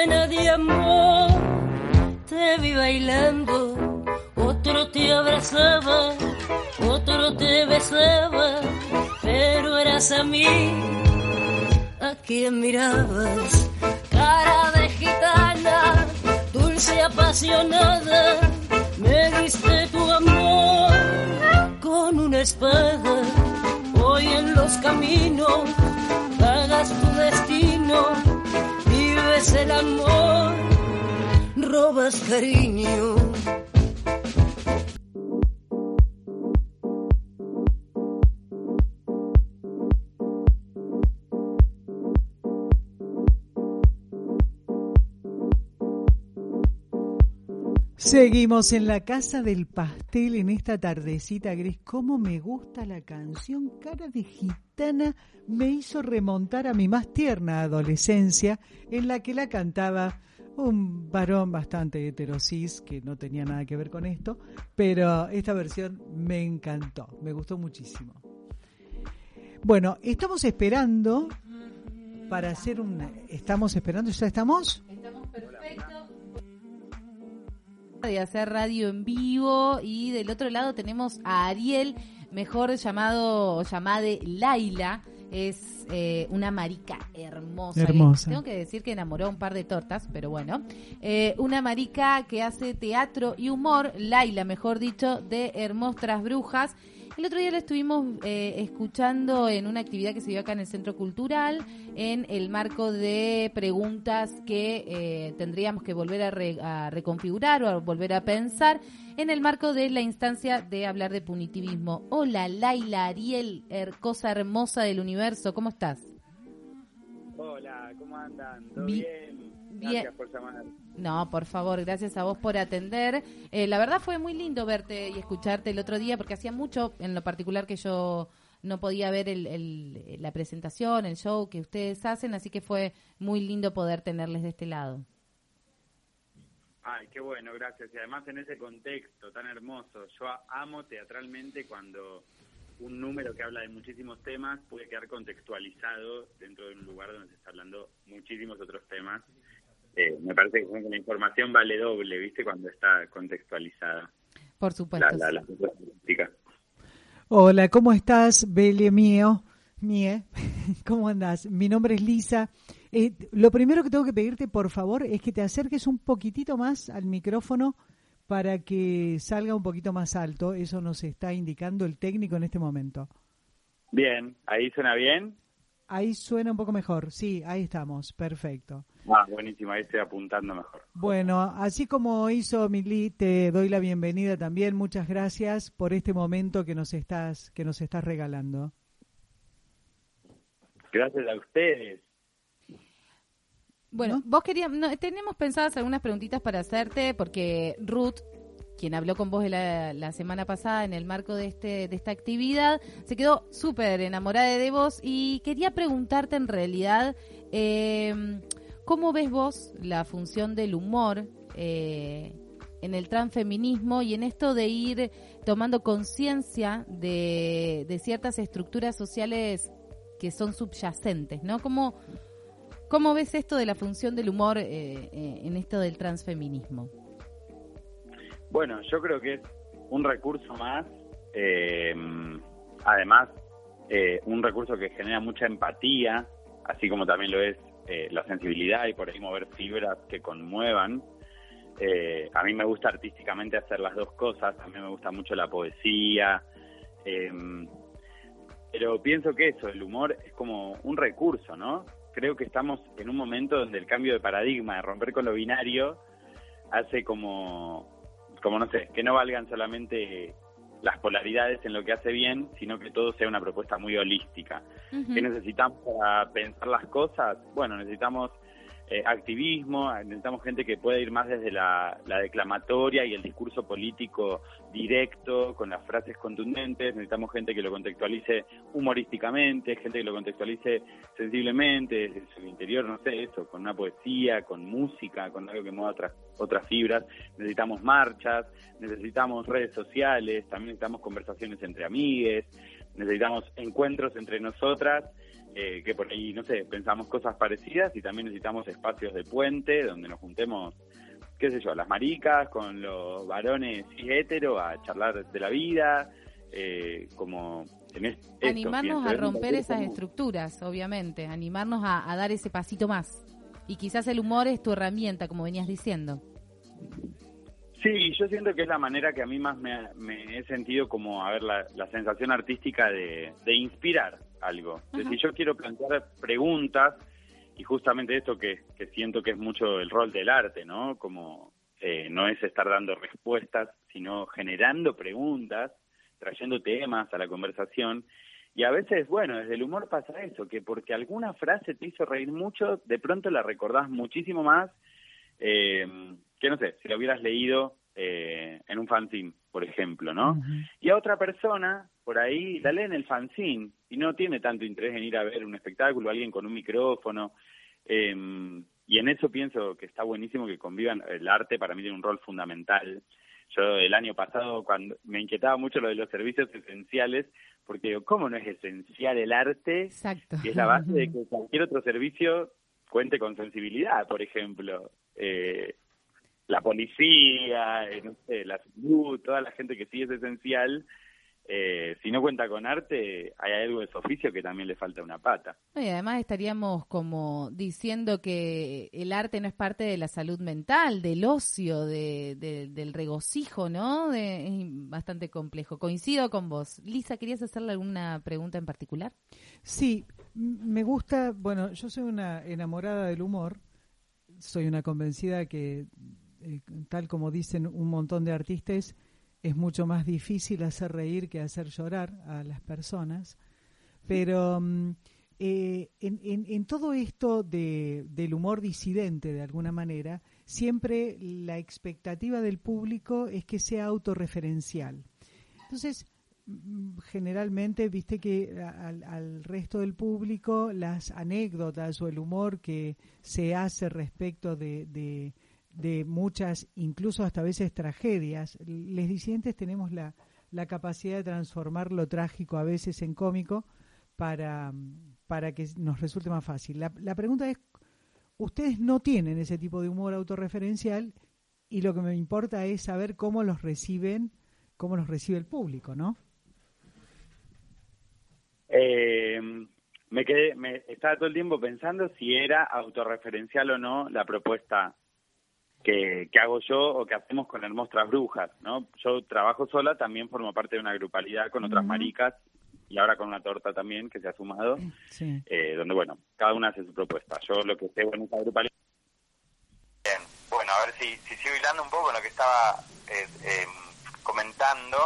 Llena de amor. Te vi bailando, otro te abrazaba, otro te besaba, pero eras a mí a quien mirabas. Cara de gitana, dulce apasionada, me diste tu amor con una espada. Hoy en los caminos pagas tu destino, el amor, robas cariño. Seguimos en la casa del pastel en esta tardecita gris. ¿Cómo me gusta la canción? Cara de gitana me hizo remontar a mi más tierna adolescencia en la que la cantaba un varón bastante heterosis que no tenía nada que ver con esto, pero esta versión me encantó, me gustó muchísimo. Bueno, estamos esperando para hacer una... ¿Estamos esperando? ¿Ya estamos? Estamos perfectos. De hacer radio en vivo y del otro lado tenemos a Ariel, mejor llamado, llamade Laila. Es eh, una marica hermosa. Hermosa. Tengo que decir que enamoró a un par de tortas, pero bueno. Eh, una marica que hace teatro y humor, Laila, mejor dicho, de Hermostras Brujas. El otro día la estuvimos eh, escuchando en una actividad que se dio acá en el Centro Cultural, en el marco de preguntas que eh, tendríamos que volver a, re- a reconfigurar o a volver a pensar, en el marco de la instancia de hablar de punitivismo. Hola, Laila, Ariel, her- cosa hermosa del universo, ¿cómo estás? Hola, ¿cómo andan? ¿Todo Bi- bien? bien. Gracias por llamar. No, por favor, gracias a vos por atender. Eh, la verdad fue muy lindo verte y escucharte el otro día porque hacía mucho, en lo particular, que yo no podía ver el, el- la presentación, el show que ustedes hacen, así que fue muy lindo poder tenerles de este lado. Ay, qué bueno, gracias. Y además en ese contexto tan hermoso, yo amo teatralmente cuando un número que habla de muchísimos temas puede quedar contextualizado dentro de un lugar donde se está hablando muchísimos otros temas. Eh, me parece que la información vale doble, ¿viste? Cuando está contextualizada Por supuesto. la, la. Hola, ¿cómo estás, Belle mío? Mie, ¿cómo andás? Mi nombre es Lisa. Eh, lo primero que tengo que pedirte, por favor, es que te acerques un poquitito más al micrófono para que salga un poquito más alto. Eso nos está indicando el técnico en este momento. Bien, ¿ahí suena bien? Ahí suena un poco mejor. Sí, ahí estamos. Perfecto. Ah, buenísimo, ahí estoy apuntando mejor. Bueno, así como hizo Mili, te doy la bienvenida también. Muchas gracias por este momento que nos estás que nos estás regalando. Gracias a ustedes. Bueno, ¿No? vos querías, no, tenemos pensadas algunas preguntitas para hacerte porque Ruth, quien habló con vos la, la semana pasada en el marco de este de esta actividad, se quedó súper enamorada de vos y quería preguntarte en realidad eh, cómo ves vos la función del humor eh, en el transfeminismo y en esto de ir tomando conciencia de, de ciertas estructuras sociales que son subyacentes, ¿no? ¿Cómo, cómo ves esto de la función del humor eh, eh, en esto del transfeminismo? Bueno, yo creo que es un recurso más, eh, además, eh, un recurso que genera mucha empatía, así como también lo es eh, la sensibilidad y por ahí mover fibras que conmuevan. Eh, a mí me gusta artísticamente hacer las dos cosas, a mí me gusta mucho la poesía, eh, pero pienso que eso, el humor es como un recurso, ¿no? Creo que estamos en un momento donde el cambio de paradigma, de romper con lo binario, hace como, como no sé, que no valgan solamente las polaridades en lo que hace bien, sino que todo sea una propuesta muy holística. ¿Qué necesitamos para pensar las cosas? Bueno, necesitamos eh, activismo, necesitamos gente que pueda ir más desde la, la declamatoria y el discurso político directo, con las frases contundentes, necesitamos gente que lo contextualice humorísticamente, gente que lo contextualice sensiblemente, desde su interior, no sé, eso, con una poesía, con música, con algo que mueva otras, otras fibras, necesitamos marchas, necesitamos redes sociales, también necesitamos conversaciones entre amigues, necesitamos encuentros entre nosotras, eh, que por ahí, no sé, pensamos cosas parecidas y también necesitamos espacios de puente donde nos juntemos, qué sé yo, las maricas con los varones cis hetero a charlar de la vida, eh, como en es- esto, Animarnos a romper esas como- estructuras, obviamente, animarnos a, a dar ese pasito más. Y quizás el humor es tu herramienta, como venías diciendo. Sí, yo siento que es la manera que a mí más me, me he sentido como, a ver, la, la sensación artística de, de inspirar algo. Es decir, yo quiero plantear preguntas y justamente esto que, que siento que es mucho el rol del arte, ¿no? Como eh, no es estar dando respuestas, sino generando preguntas, trayendo temas a la conversación. Y a veces, bueno, desde el humor pasa eso, que porque alguna frase te hizo reír mucho, de pronto la recordás muchísimo más eh, que no sé, si lo hubieras leído eh, en un fanzine, por ejemplo, ¿no? Y a otra persona, por ahí, la lee en el fanzine y no tiene tanto interés en ir a ver un espectáculo, alguien con un micrófono. eh, y en eso pienso que está buenísimo que convivan. El arte para mí tiene un rol fundamental. Yo el año pasado, cuando me inquietaba mucho lo de los servicios esenciales, porque digo, ¿cómo no es esencial el arte? Exacto. Y es la base de que cualquier otro servicio cuente con sensibilidad, por ejemplo. Eh, la policía, eh, no sé, la salud, toda la gente que sí es esencial, eh, si no cuenta con arte, hay algo de su oficio que también le falta una pata. Y además estaríamos como diciendo que el arte no es parte de la salud mental, del ocio, de, de- del regocijo, ¿no? De- es bastante complejo. Coincido con vos. Lisa, ¿querías hacerle alguna pregunta en particular? Sí, me gusta, bueno, yo soy una enamorada del humor, soy una convencida que, eh, tal como dicen un montón de artistas, es mucho más difícil hacer reír que hacer llorar a las personas, pero mm, eh, en, en- en todo esto de, del humor disidente, de alguna manera, siempre la expectativa del público es que sea autorreferencial. Entonces, mm, generalmente, viste que al, al resto del público las anécdotas o el humor que se hace respecto de, de, de muchas, incluso hasta a veces tragedias, les disidentes tenemos la, la capacidad de transformar lo trágico a veces en cómico para, para que nos resulte más fácil. La, la pregunta es, ustedes no tienen ese tipo de humor autorreferencial y lo que me importa es saber cómo los reciben, cómo los recibe el público, ¿no? Eh, me quedé, me estaba todo el tiempo pensando si era autorreferencial o no la propuesta que, que hago yo o que hacemos con Hermostras Brujas, ¿no? Yo trabajo sola, también formo parte de una grupalidad con otras Ujú. maricas y ahora con una torta también que se ha sumado, Sí. eh, donde, bueno, cada una hace su propuesta. Yo lo que sé en esa grupalidad... Bien, bueno, a ver si, si sigo hilando un poco en lo que estaba eh, eh, comentando.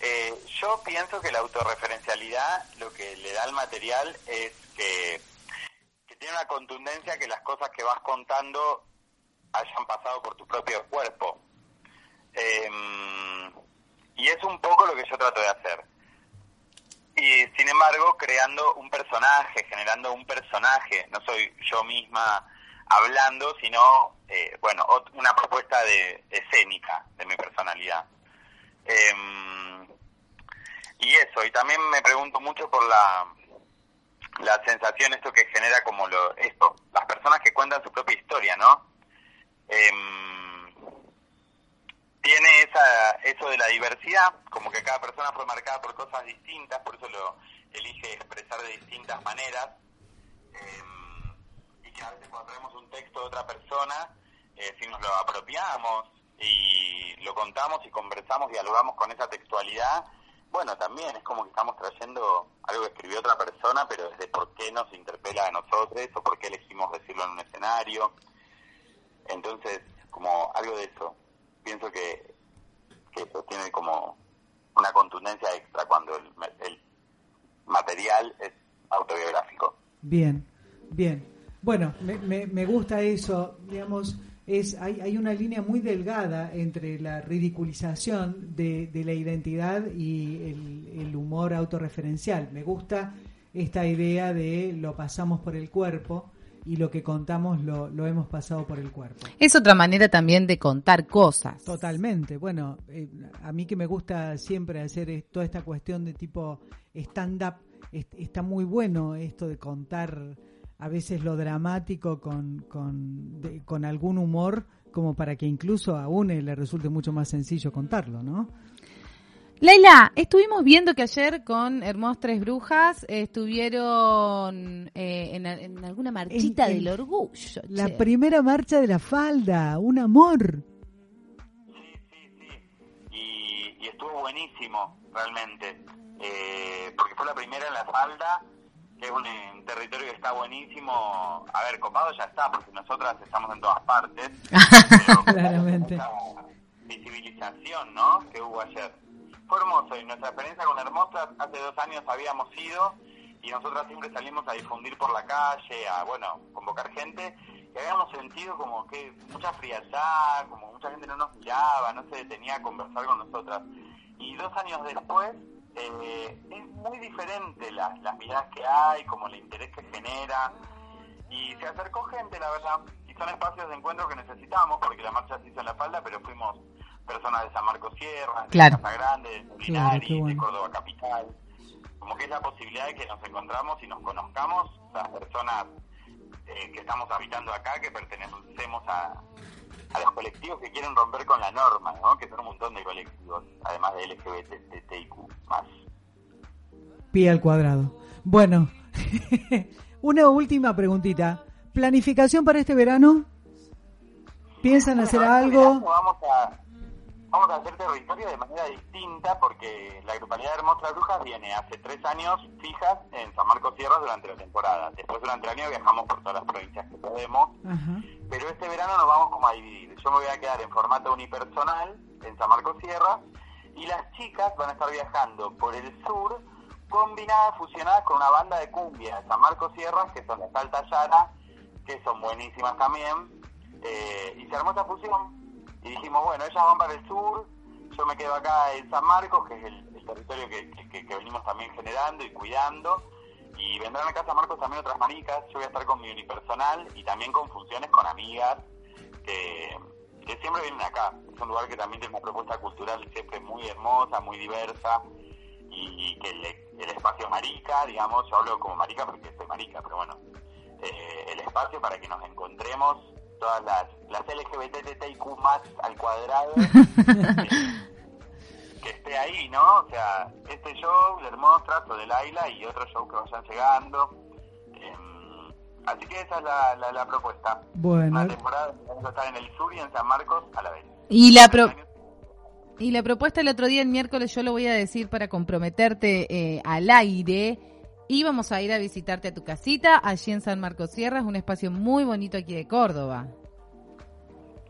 Eh, yo pienso que la autorreferencialidad lo que le da al material es que, que tiene una contundencia que las cosas que vas contando hayan pasado por tu propio cuerpo. Eh, y es un poco lo que yo trato de hacer. Y sin embargo, creando un personaje, generando un personaje, no soy yo misma hablando, sino eh, bueno, una propuesta de escénica de mi personalidad. Em, y eso, y también me pregunto mucho por la, la sensación, esto que genera como lo, esto, las personas que cuentan su propia historia, ¿no? Em, tiene esa, eso de la diversidad, como que cada persona fue marcada por cosas distintas, por eso lo elige expresar de distintas maneras, em, y que a veces cuando traemos un texto de otra persona, eh, si nos lo apropiamos y lo contamos y conversamos, dialogamos con esa textualidad, bueno, también es como que estamos trayendo algo que escribió otra persona, pero desde por qué nos interpela a nosotros o por qué elegimos decirlo en un escenario. Entonces, como algo de eso. Pienso que, que eso tiene como una contundencia extra cuando el, el material es autobiográfico. Bien, bien. Bueno, me, me, me gusta eso, digamos, es hay, hay una línea muy delgada entre la ridiculización de, de la identidad y el, el humor autorreferencial. Me gusta esta idea de lo pasamos por el cuerpo y lo que contamos lo, lo hemos pasado por el cuerpo. Es otra manera también de contar cosas. Totalmente. Bueno, eh, a mí que me gusta siempre hacer toda esta cuestión de tipo stand-up, es- está muy bueno esto de contar a veces lo dramático con, con, de- con algún humor, como para que incluso a uno le resulte mucho más sencillo contarlo, ¿no? Leila, estuvimos viendo que ayer con Hermos Tres Brujas estuvieron eh, en, en alguna marchita En- en del orgullo. La che. primera marcha de la falda, un amor. Sí, sí, sí. Y, y estuvo buenísimo, realmente. Eh, porque fue la primera en la falda, que es un, territorio que está buenísimo. A ver, copado ya está, porque nosotras estamos en todas partes. pero Claramente. visibilización, ¿no? Que hubo ayer. Fue hermoso y nuestra experiencia con Hermosas hace dos años habíamos ido y nosotras siempre salimos a difundir por la calle, a, bueno, convocar gente y habíamos sentido como que mucha frialdad, como mucha gente no nos miraba, no se detenía a conversar con nosotras. Y dos años después eh, es muy diferente las, las miradas que hay, como el interés que genera y se acercó gente, la verdad, y son espacios de encuentro que necesitamos, porque la marcha se hizo en La Falda, pero fuimos personas de San Marcos Sierra, de Claro. Casa Grande, de Linari, bueno. de Córdoba Capital, como que es la posibilidad de que nos encontramos y nos conozcamos, las personas eh, que estamos habitando acá, que pertenecemos a, a los colectivos que quieren romper con la norma, ¿no? que son un montón de colectivos, además de LGBTIQ más. Pie al cuadrado. Bueno, una última preguntita. ¿Planificación para este verano? ¿Piensan hacer Bueno, algo? Vamos a, vamos a hacer territorio de manera distinta porque la Grupalidad de Hermosas Brujas viene hace tres años fijas en San Marcos Sierra durante la temporada. Después durante el año viajamos por todas las provincias que podemos, pero este verano nos vamos como a dividir. Yo me voy a quedar en formato unipersonal en San Marcos Sierra y las chicas van a estar viajando por el sur combinadas, fusionadas con una banda de cumbia de San Marcos Sierra que son las Alta Yara, que son buenísimas también. Eh, y se armó esa fusión y dijimos, bueno, ellas van para el sur, yo me quedo acá en San Marcos, que es el, territorio que, que- venimos también generando y cuidando, y vendrán acá a San Marcos también otras maricas, yo voy a estar con mi unipersonal y también con funciones con amigas que, siempre vienen acá. Es un lugar que también tiene una propuesta cultural siempre muy hermosa, muy diversa, y, y que el, el espacio marica, digamos, yo hablo como marica porque soy marica, pero bueno, eh, el espacio para que nos encontremos todas las, las LGBTTIQ más al cuadrado, que, que esté ahí, ¿no? O sea, este show, el hermoso trato de Laila y otro show que vayan llegando. Em, así que esa es la, la, la propuesta. Bueno. Una temporada vamos a estar en el sur y en San Marcos a la vez. Y la pro- y la propuesta el otro día, el miércoles, yo lo voy a decir para comprometerte eh, al aire. Íbamos a ir a visitarte a tu casita, allí en San Marcos Sierra, es un espacio muy bonito aquí de Córdoba.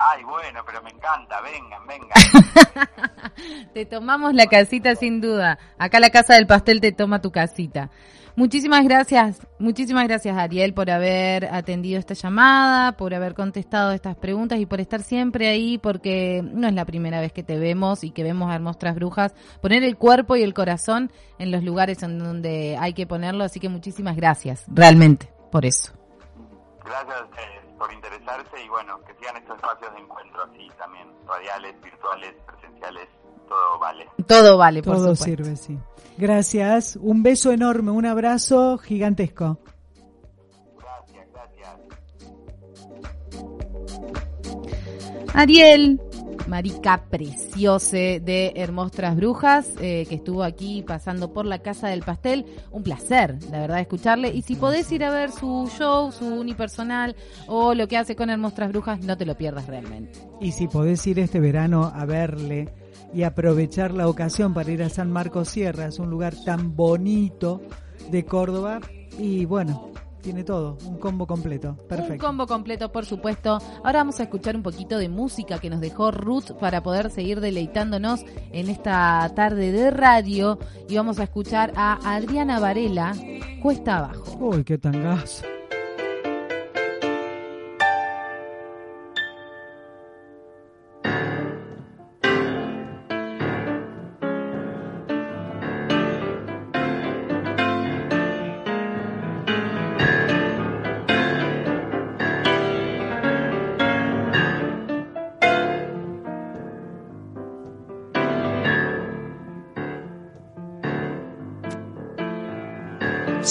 Ay, bueno, pero me encanta, vengan, vengan. Te tomamos la casita sin duda. Acá la casa del pastel te toma tu casita. Muchísimas gracias, muchísimas gracias Ariel por haber atendido esta llamada, por haber contestado estas preguntas y por estar siempre ahí porque no es la primera vez que te vemos y que vemos a Hermostras Brujas poner el cuerpo y el corazón en los lugares en donde hay que ponerlo, así que muchísimas gracias, realmente, por eso. Gracias a ustedes. por interesarse y bueno, que sigan estos espacios de encuentro así también, radiales, virtuales, presenciales, todo vale. Todo vale, por Todo supuesto. sirve, sí. Gracias. Un beso enorme, un abrazo gigantesco. Gracias, gracias. Ariel, marica preciose de Hermostras Brujas, eh, que estuvo aquí pasando por la Casa del Pastel. Un placer, la verdad, escucharle. Y si podés ir a ver su show, su unipersonal o lo que hace con Hermostras Brujas, no te lo pierdas realmente. Y si podés ir este verano a verle y aprovechar la ocasión para ir a San Marcos Sierra, es un lugar tan bonito de Córdoba y bueno, tiene todo, un combo completo. Un Perfecto. combo completo, por supuesto. Ahora vamos a escuchar un poquito de música que nos dejó Ruth para poder seguir deleitándonos en esta tarde de radio. Y vamos a escuchar a Adriana Varela, Cuesta Abajo. Uy, qué tangazo.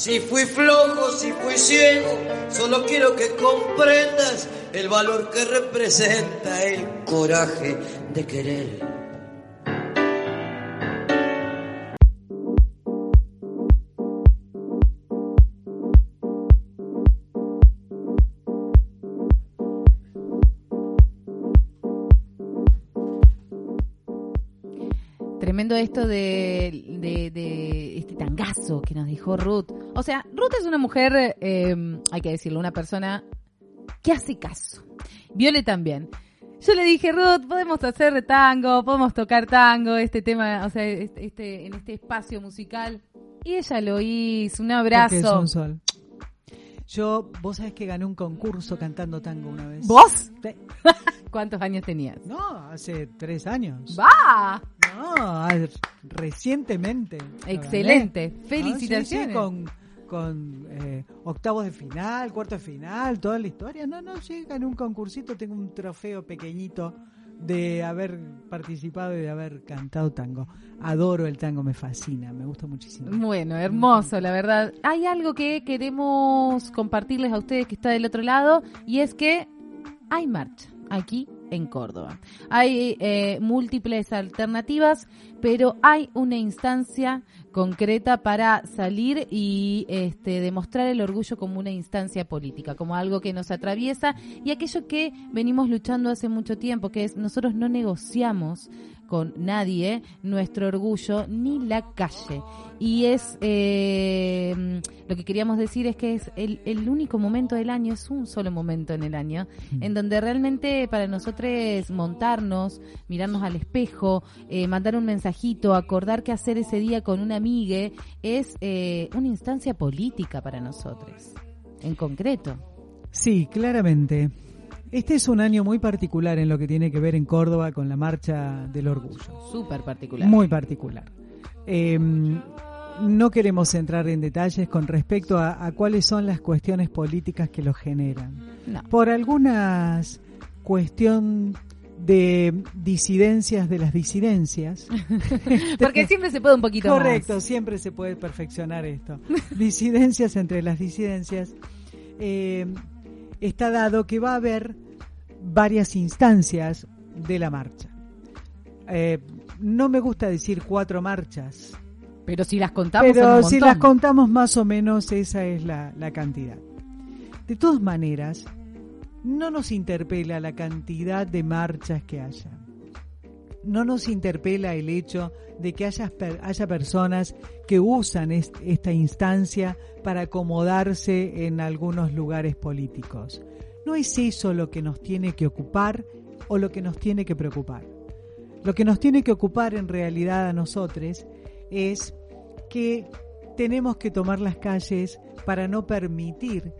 Si fui flojo, si fui ciego, solo quiero que comprendas el valor que representa el coraje de querer. Esto de, de- de este tangazo que nos dijo Ruth. O sea, Ruth es una mujer, eh, hay que decirlo, una persona que hace caso. Viole también. Yo le dije, Ruth, podemos hacer tango, podemos tocar tango, este tema, o sea, este, este- en este espacio musical. Y ella lo hizo, un es abrazo. un sol. Yo, vos sabés que gané un concurso cantando tango una vez. ¿Vos? Sí. ¿Cuántos años tenías? No, hace tres años. ¡Va! No, a- recientemente. Excelente. Ah, Felicitaciones. sí, sí, con con eh, octavos de final, cuarto de final, toda la historia. No, no, sí, gané un concursito, tengo un trofeo pequeñito de haber participado y de haber cantado tango. Adoro el tango, me fascina, me gusta muchísimo. Bueno, hermoso, la verdad. Hay algo que queremos compartirles a ustedes que está del otro lado y es que hay marcha aquí en Córdoba. Hay eh, múltiples alternativas, pero hay una instancia concreta para salir y este, demostrar el orgullo como una instancia política, como algo que nos atraviesa y aquello que venimos luchando hace mucho tiempo, que es nosotros no negociamos con nadie nuestro orgullo ni la calle. Y es eh, lo que queríamos decir es que es el, el único momento del año, es un solo momento en el año, en donde realmente para nosotros montarnos, mirarnos al espejo, eh, mandar un mensajito, acordar qué hacer ese día con una amiga, es eh, una instancia política para nosotros, en concreto. Sí, claramente. Este es un año muy particular en lo que tiene que ver en Córdoba con la marcha del orgullo. Súper particular. Muy particular. Eh, no queremos entrar en detalles con respecto a, a cuáles son las cuestiones políticas que lo generan. No. Por algunas cuestión de disidencias de las disidencias. Porque siempre se puede un poquito Correcto, más. siempre se puede perfeccionar esto. Disidencias entre las disidencias. Eh, está dado que va a haber varias instancias de la marcha. Eh, no me gusta decir cuatro marchas, Pero si las contamos son pero un si las contamos más o menos esa es la, la cantidad. De todas maneras, no nos interpela la cantidad de marchas que haya. No nos interpela el hecho de que haya, haya personas que usan est- esta instancia para acomodarse en algunos lugares políticos. No es eso lo que nos tiene que ocupar o lo que nos tiene que preocupar. Lo que nos tiene que ocupar en realidad a nosotros es que tenemos que tomar las calles para no permitir,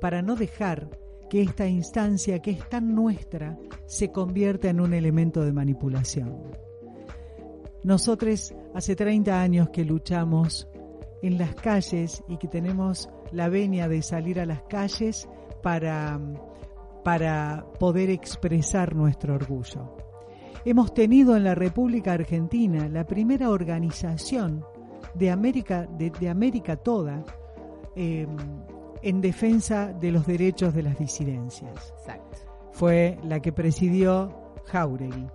para no dejar que esta instancia que es tan nuestra se convierta en un elemento de manipulación. Nosotros hace 30 años que luchamos en las calles y que tenemos la venia de salir a las calles para, para poder expresar nuestro orgullo. Hemos tenido en la República Argentina la primera organización de América, de, América toda eh, en defensa de los derechos de las disidencias. Exacto. Fue la que presidió Jauregui.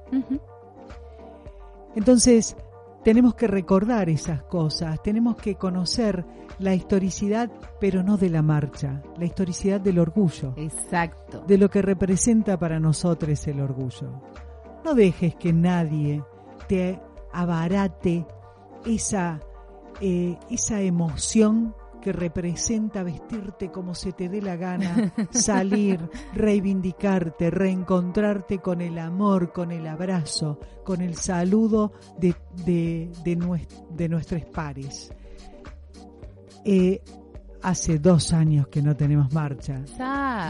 Entonces, tenemos que recordar esas cosas, tenemos que conocer la historicidad, pero no de la marcha, la historicidad del orgullo, Exacto. de lo que representa para nosotros el orgullo. No dejes que nadie te abarate esa, eh, esa emoción que representa vestirte como se te dé la gana, salir, reivindicarte, reencontrarte con el amor, con el abrazo, con el saludo de, de, de, de nuestros pares. Eh, hace dos años que no tenemos marcha.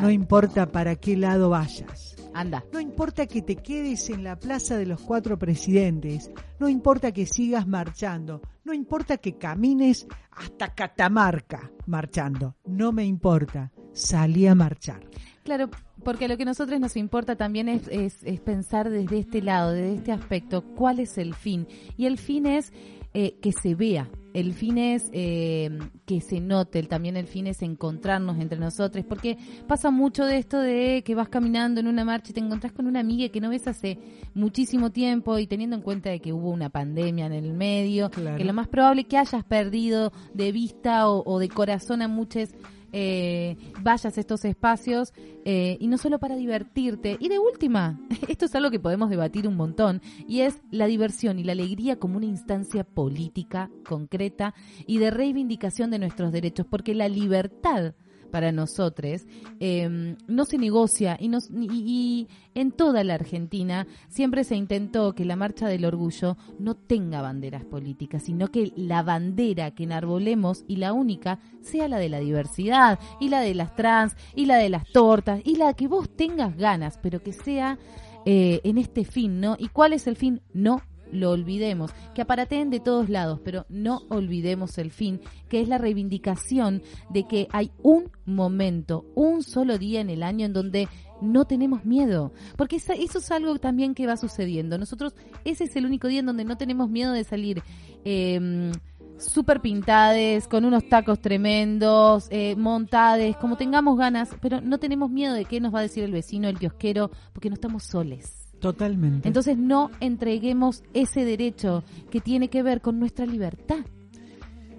No importa para qué lado vayas. Anda. No importa que te quedes en la Plaza de los Cuatro Presidentes, no importa que sigas marchando, no importa que camines hasta Catamarca marchando, no me importa, salí a marchar. Claro, porque lo que a nosotros nos importa también es, es, es pensar desde este lado, desde este aspecto, cuál es el fin. Y el fin es eh, que se vea, el fin es eh, que se note, también el fin es encontrarnos entre nosotros, porque pasa mucho de esto de que vas caminando en una marcha y te encontrás con una amiga que no ves hace muchísimo tiempo y teniendo en cuenta de que hubo una pandemia en el medio, Claro. que lo más probable es que hayas perdido de vista o, o de corazón a muchos eh, vayas a estos espacios eh, y no solo para divertirte. Y de última, esto es algo que podemos debatir un montón, y es la diversión y la alegría como una instancia política concreta y de reivindicación de nuestros derechos, porque la libertad para nosotros eh, no se negocia y, nos- y- y en toda la Argentina siempre se intentó que la marcha del orgullo no tenga banderas políticas, sino que la bandera que enarbolemos y la única sea la de la diversidad y la de las trans y la de las tortas y la que vos tengas ganas, pero que sea eh, en este fin, ¿no? ¿Y cuál es el fin? No lo olvidemos, que aparateen de todos lados, pero no olvidemos el fin, que es la reivindicación de que hay un momento, un solo día en el año en donde no tenemos miedo, porque eso es algo también que va sucediendo. Nosotros, ese es el único día en donde no tenemos miedo de salir. Eh, Súper pintades, con unos tacos tremendos, eh, montades, como tengamos ganas, pero no tenemos miedo de qué nos va a decir el vecino, el kiosquero, porque no estamos soles. Totalmente. Entonces no entreguemos ese derecho que tiene que ver con nuestra libertad.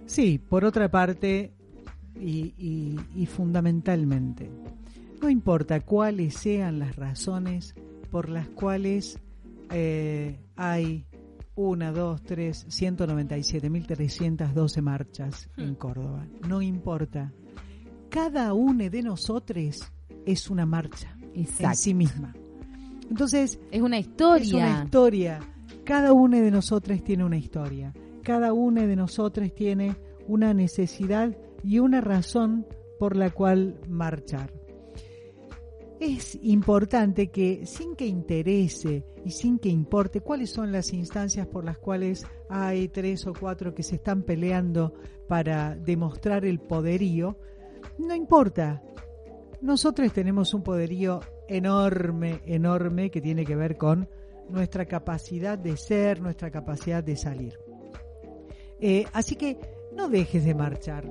Sí, por otra parte, y, y- y fundamentalmente, no importa cuáles sean las razones por las cuales eh, hay una, dos, tres, 197.312 marchas en Córdoba. No importa. Cada uno de nosotros es una marcha en Exacto. sí misma. Entonces, Es una historia. es una historia. Cada uno de nosotros tiene una historia. Cada uno de nosotros tiene una necesidad y una razón por la cual marchar. Es importante que sin que interese y sin que importe cuáles son las instancias por las cuales hay tres o cuatro que se están peleando para demostrar el poderío, no importa. Nosotros tenemos un poderío enorme, enorme que tiene que ver con nuestra capacidad de ser, nuestra capacidad de salir. Eh, así que no dejes de marchar.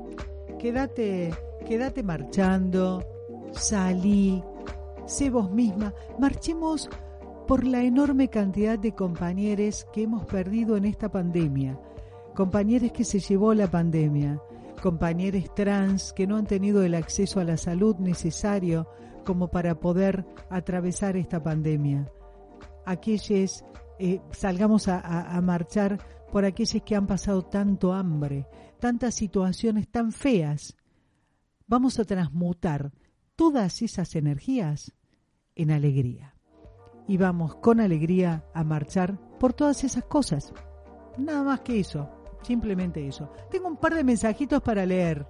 Quédate, quédate marchando, salí, sé vos misma. Marchemos por la enorme cantidad de compañeros que hemos perdido en esta pandemia. Compañeros que se llevó la pandemia. Compañeros trans que no han tenido el acceso a la salud necesario como para poder atravesar esta pandemia. Aquellos, eh, salgamos a, a- marchar por aquellos que han pasado tanto hambre, tantas situaciones tan feas. Vamos a transmutar todas esas energías en alegría. y vamos con alegría a marchar por todas esas cosas. Nada más que eso, simplemente eso. Tengo un par de mensajitos para leer.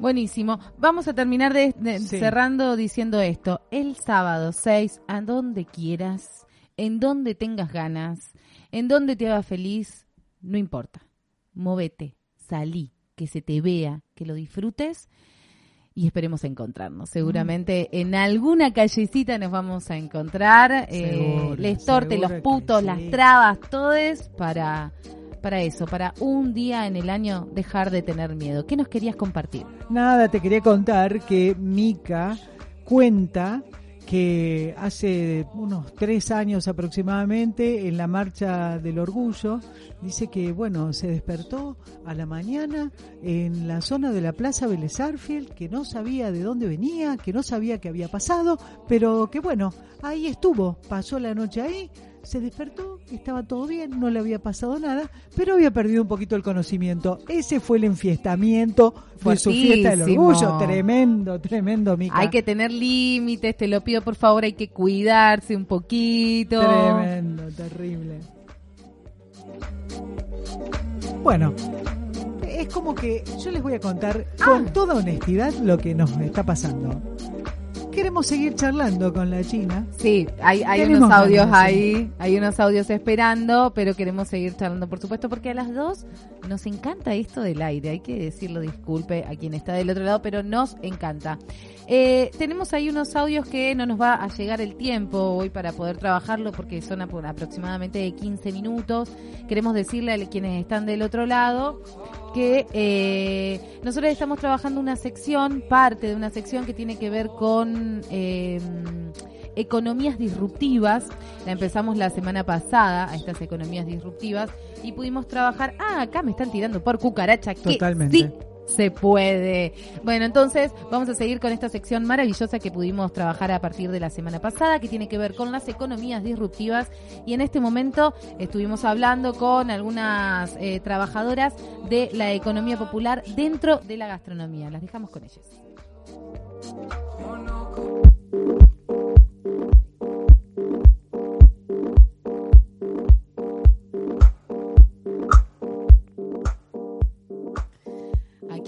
Buenísimo. Vamos a terminar de, de- Sí. cerrando diciendo esto. El sábado 6, a donde quieras, en donde tengas ganas, en donde te haga feliz, no importa. Movete, salí, que se te vea, que lo disfrutes y esperemos encontrarnos. Seguramente en alguna callecita nos vamos a encontrar. eh, les torte, los putos, sí. las trabas, todes para... Para eso, para un día en el año dejar de tener miedo. ¿Qué nos querías compartir? Nada, te quería contar que Mika cuenta que hace unos tres años aproximadamente en la marcha del orgullo dice que bueno se despertó a la mañana en la zona de la Plaza Vélez Arfield que no sabía de dónde venía que no sabía qué había pasado pero que bueno ahí estuvo pasó la noche ahí se despertó, estaba todo bien, no le había pasado nada, pero había perdido un poquito el conocimiento. Ese fue el enfiestamiento de su fiesta del orgullo. Tremendo, tremendo, Mica. Hay que tener límites, te lo pido por favor, hay que cuidarse un poquito. Tremendo, terrible. Bueno, es como que yo les voy a contar con Ah. toda honestidad lo que nos está pasando. Queremos seguir charlando con la China. Sí, hay, unos audios ahí, hay unos audios esperando, pero queremos seguir charlando, por supuesto, porque a las dos nos encanta esto del aire. Hay que decirlo, disculpe a quien está del otro lado, pero nos encanta. Eh, tenemos ahí unos audios que no nos va a llegar el tiempo hoy para poder trabajarlo, porque son apro- aproximadamente 15 minutos. Queremos decirle a quienes están del otro lado que eh, nosotros estamos trabajando una sección, parte de una sección que tiene que ver con eh, economías disruptivas. La empezamos la semana pasada a estas economías disruptivas y pudimos trabajar. Ah, acá me están tirando por cucaracha. que Totalmente. sí se puede. Bueno, entonces vamos a seguir con esta sección maravillosa que pudimos trabajar a partir de la semana pasada, que tiene que ver con las economías disruptivas. Y en este momento estuvimos hablando con algunas eh, trabajadoras de la economía popular dentro de la gastronomía. Las dejamos con ellas.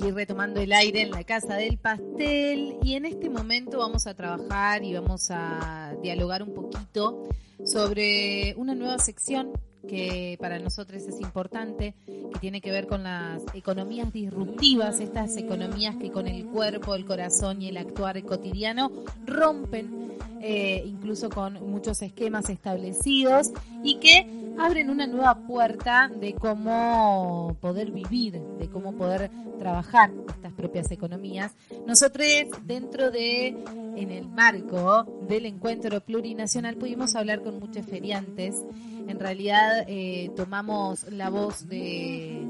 Aquí retomando el aire en la casa del pastel. Y en este momento vamos a trabajar y vamos a dialogar un poquito sobre una nueva sección que para nosotros es importante, que tiene que ver con las economías disruptivas, estas economías que con el cuerpo, el corazón y el actuar cotidiano rompen eh, incluso con muchos esquemas establecidos y que abren una nueva puerta de cómo poder vivir, de cómo poder trabajar estas propias economías. Nosotros dentro de, en el marco del encuentro plurinacional, pudimos hablar con muchos feriantes. En realidad eh, tomamos la voz de,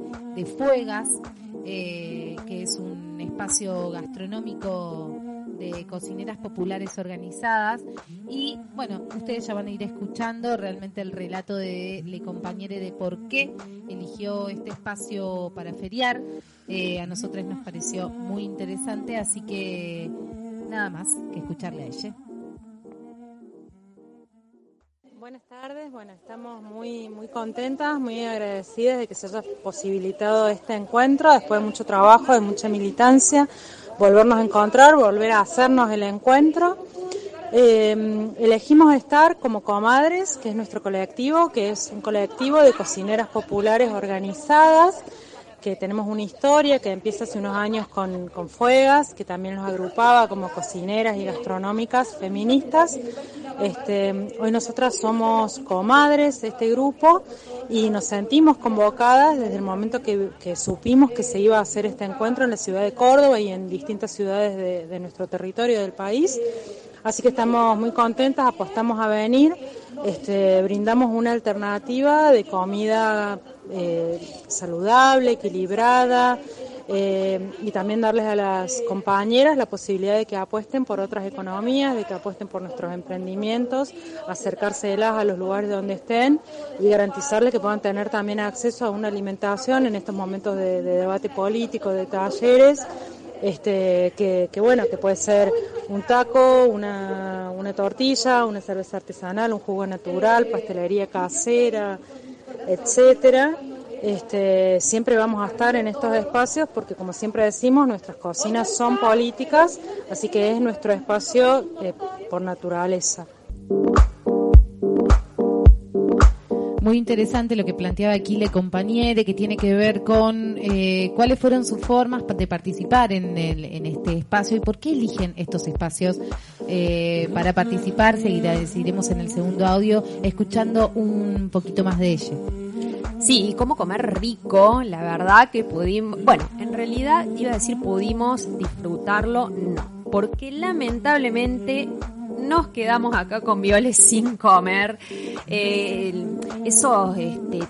Fuegas, eh, que es un espacio gastronómico de cocineras populares organizadas y bueno, ustedes ya van a ir escuchando realmente el relato de Le Compañere de por qué eligió este espacio para feriar. Eh, a nosotros nos pareció muy interesante, así que nada más que escucharle a ella. Buenas tardes, bueno, estamos muy, muy contentas, muy agradecidas de que se haya posibilitado este encuentro, después de mucho trabajo, de mucha militancia, volvernos a encontrar, volver a hacernos el encuentro. Eh, elegimos estar como Comadres, que es nuestro colectivo, que es un colectivo de cocineras populares organizadas, que tenemos una historia que empieza hace unos años con, con Fuegas, que también nos agrupaba como cocineras y gastronómicas feministas. Este, hoy nosotras somos comadres de este grupo y nos sentimos convocadas desde el momento que, que supimos que se iba a hacer este encuentro en la ciudad de Córdoba y en distintas ciudades de, nuestro territorio del país. Así que estamos muy contentas, apostamos a venir, este, brindamos una alternativa de comida eh, saludable, equilibrada, eh, y también darles a las compañeras la posibilidad de que apuesten por otras economías, de que apuesten por nuestros emprendimientos, acercárselas a los lugares donde estén y garantizarles que puedan tener también acceso a una alimentación en estos momentos de, de debate político, de talleres, este, que, que bueno, que puede ser un taco, una, una tortilla, una cerveza artesanal, un jugo natural, pastelería casera, etcétera. Este, siempre vamos a estar en estos espacios porque, como siempre decimos, nuestras cocinas son políticas, así que es nuestro espacio eh, por naturaleza. Muy interesante lo que planteaba aquí la compañera, que tiene que ver con eh, cuáles fueron sus formas de participar en, el- en este espacio y por qué eligen estos espacios eh, para participar. Seguiremos en el segundo audio escuchando un poquito más de ella. Sí, cómo comer rico, la verdad que pudimos, bueno, en realidad iba a decir pudimos disfrutarlo, no, porque lamentablemente nos quedamos acá con Violes sin comer eh, esos este,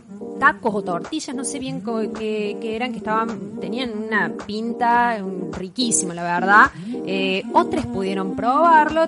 tacos o tortillas, no sé bien qué, qué eran, que estaban, tenían una pinta mm, riquísima, la verdad. Eh, otros pudieron probarlo,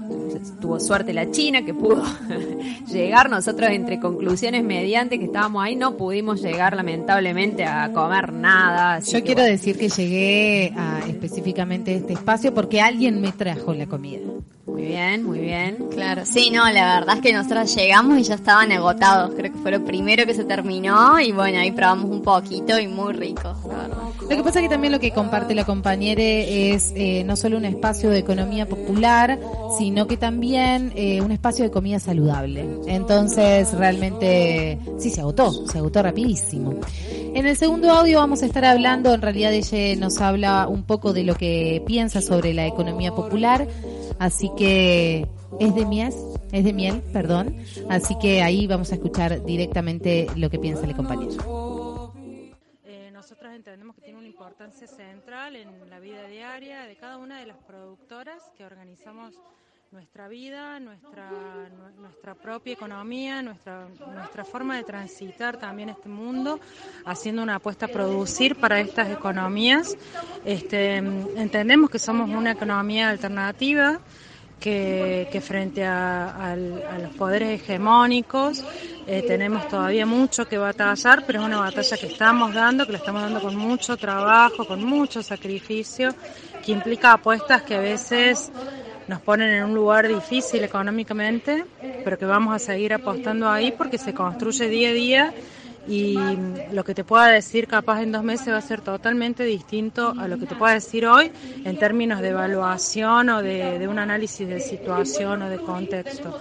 tuvo suerte la China que pudo llegar, nosotros entre conclusiones mediante que estábamos ahí no pudimos llegar lamentablemente a comer nada. Yo quiero bueno. decir que llegué a específicamente este espacio porque alguien me trajo la comida. Muy bien, muy bien. Claro, sí, no, la verdad es que nosotros llegamos y ya estaban agotados. Creo que fue lo primero que se terminó y bueno, ahí probamos un poquito y muy rico, la verdad. Lo que pasa es que también lo que comparte la compañera es eh, no solo un espacio de economía popular, sino que también eh, un espacio de comida saludable. Entonces, realmente, sí, se agotó, se agotó rapidísimo. En el segundo audio vamos a estar hablando, en realidad ella nos habla un poco de lo que piensa sobre la economía popular, así que es de miel, es de miel, perdón, así que ahí vamos a escuchar directamente lo que piensa la compañera. Eh, nosotros entendemos que tiene una importancia central en la vida diaria de cada una de las productoras que organizamos nuestra vida, nuestra, nu- nuestra propia economía, nuestra, nuestra forma de transitar también este mundo, haciendo una apuesta a producir para estas economías. Este, entendemos que somos una economía alternativa que, que frente a los poderes hegemónicos eh, tenemos todavía mucho que batallar, pero es una batalla que estamos dando, que la estamos dando con mucho trabajo, con mucho sacrificio, que implica apuestas que a veces nos ponen en un lugar difícil económicamente, pero que vamos a seguir apostando ahí porque se construye día a día y lo que te pueda decir capaz en dos meses va a ser totalmente distinto a lo que te pueda decir hoy en términos de evaluación o de, un análisis de situación o de contexto.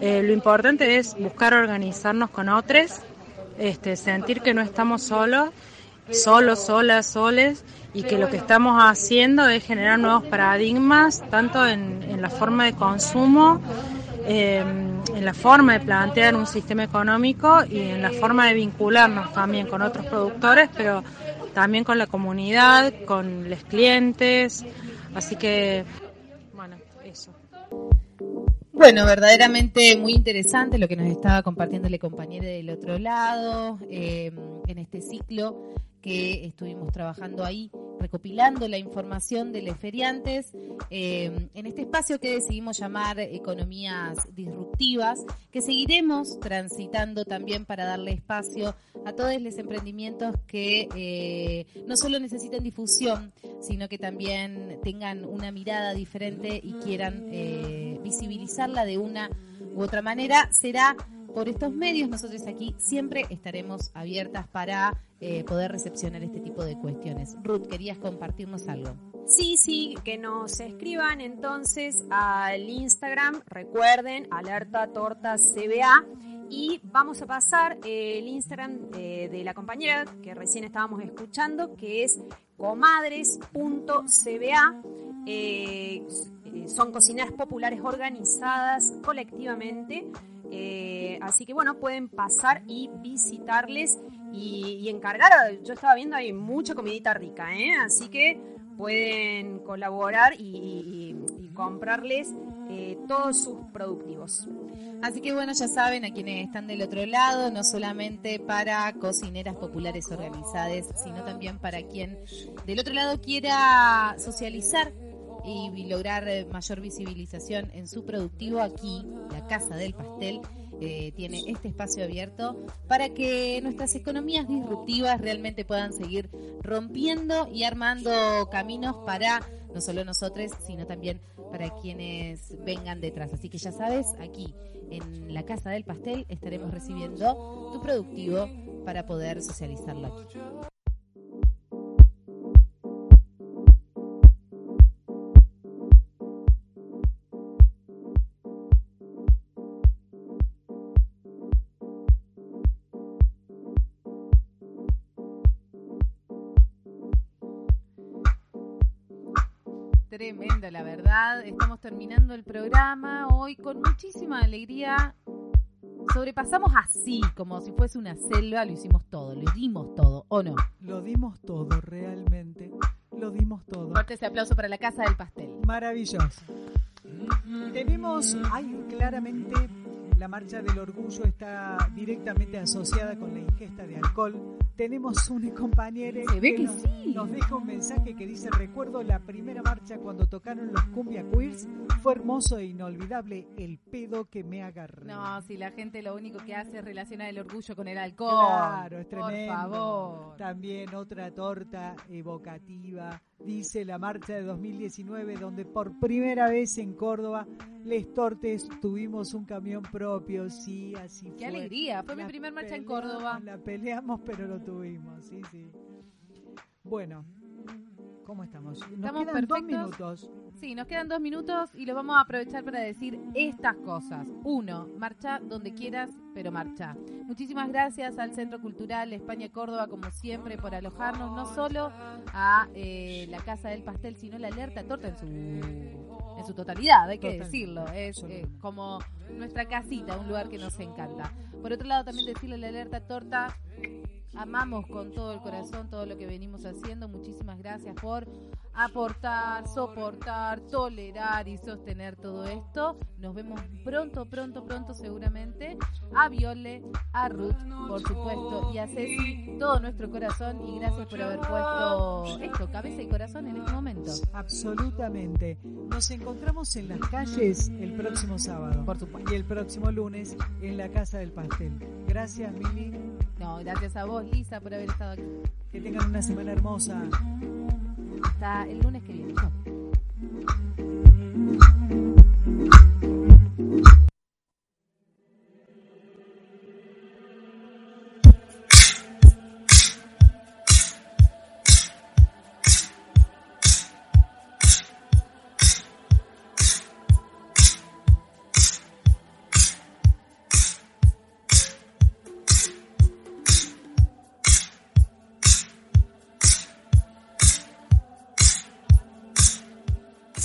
Eh, lo importante es buscar organizarnos con otros, este, sentir que no estamos solos, solos, solas, soles, y que lo que estamos haciendo es generar nuevos paradigmas, tanto en, en la forma de consumo, eh, en la forma de plantear un sistema económico y en la forma de vincularnos también con otros productores, pero también con la comunidad, con los clientes. Así que, bueno, eso. Bueno, verdaderamente muy interesante lo que nos estaba compartiendo la compañera del otro lado eh, en este ciclo que estuvimos trabajando ahí, recopilando la información de los feriantes eh, en este espacio que decidimos llamar Economías Disruptivas, que seguiremos transitando también para darle espacio a todos los emprendimientos que eh, no solo necesitan difusión, sino que también tengan una mirada diferente y quieran eh, visibilizarla de una u otra manera. Será por estos medios, nosotros aquí siempre estaremos abiertas para eh, poder recepcionar este tipo de cuestiones. Ruth, querías compartirnos algo. Sí, sí, que nos escriban entonces al Instagram, recuerden, alerta tortas CBA. Y vamos a pasar eh, el Instagram eh, de la compañera que recién estábamos escuchando, que es comadres.cba. Son cocineras populares organizadas colectivamente. Eh, así que bueno, pueden pasar y visitarles y, y encargar. Yo estaba viendo, hay mucha comidita rica, ¿eh? Así que pueden colaborar y, y- y comprarles eh, todos sus productivos. Así que bueno, ya saben, a quienes están del otro lado, no solamente para cocineras populares organizadas, sino también para quien del otro lado quiera socializar y lograr eh, mayor visibilización en su productivo aquí, la Casa del Pastel, eh, tiene este espacio abierto para que nuestras economías disruptivas realmente puedan seguir rompiendo y armando caminos para no solo nosotros, sino también para quienes vengan detrás. Así que ya sabes, aquí en la Casa del Pastel estaremos recibiendo tu productivo para poder socializarlo aquí. Tremendo, la verdad. Estamos terminando el programa hoy con muchísima alegría. Sobrepasamos así, como si fuese una selva, lo hicimos todo, lo dimos todo, ¿o no? Lo dimos todo, realmente. Lo dimos todo. Fuerte ese aplauso para la Casa del Pastel. Maravilloso. Tenemos, hay claramente, la marcha del orgullo está directamente asociada con la ingesta de alcohol. Tenemos un compañero Se ve que nos, sí. nos deja un mensaje que dice, recuerdo la primera marcha cuando tocaron los Cumbia Queers, fue hermoso e inolvidable el pedo que me agarré. No, si la gente lo único que hace es relacionar el orgullo con el alcohol. Claro, es Por tremendo. favor. También otra torta evocativa, dice la marcha de 2019, donde por primera vez en Córdoba, Les Tortes tuvimos un camión propio, sí, así Qué fue. alegría, fue mi primer marcha en Córdoba. La peleamos, pero lo tuvimos, sí, sí. Bueno, ¿cómo estamos? Nos Estamos quedan dos perfectos. minutos. Sí, nos quedan dos minutos y los vamos a aprovechar para decir estas cosas. Uno, marcha donde quieras, pero marcha. Muchísimas gracias al Centro Cultural España Córdoba, como siempre, por alojarnos no solo a eh, la Casa del Pastel, sino la Alerta Torta en su, en su totalidad, hay que Total. decirlo. Es eh, como nuestra casita, un lugar que nos encanta. Por otro lado, también decirle a la Alerta Torta, amamos con todo el corazón todo lo que venimos haciendo. Muchísimas gracias por aportar, soportar, tolerar y sostener todo esto. Nos vemos pronto, pronto, pronto seguramente. A Viole, a Ruth, por supuesto, y a Ceci, todo nuestro corazón y gracias por haber puesto esto, cabeza y corazón en este momento. Absolutamente. Nos encontramos en las calles el próximo sábado. Por supuesto. Y el próximo lunes en la Casa del Pastel. Gracias, Mili. No, Gracias a vos, Lisa, por haber estado aquí. Que tengan una semana hermosa. Hasta el lunes que viene.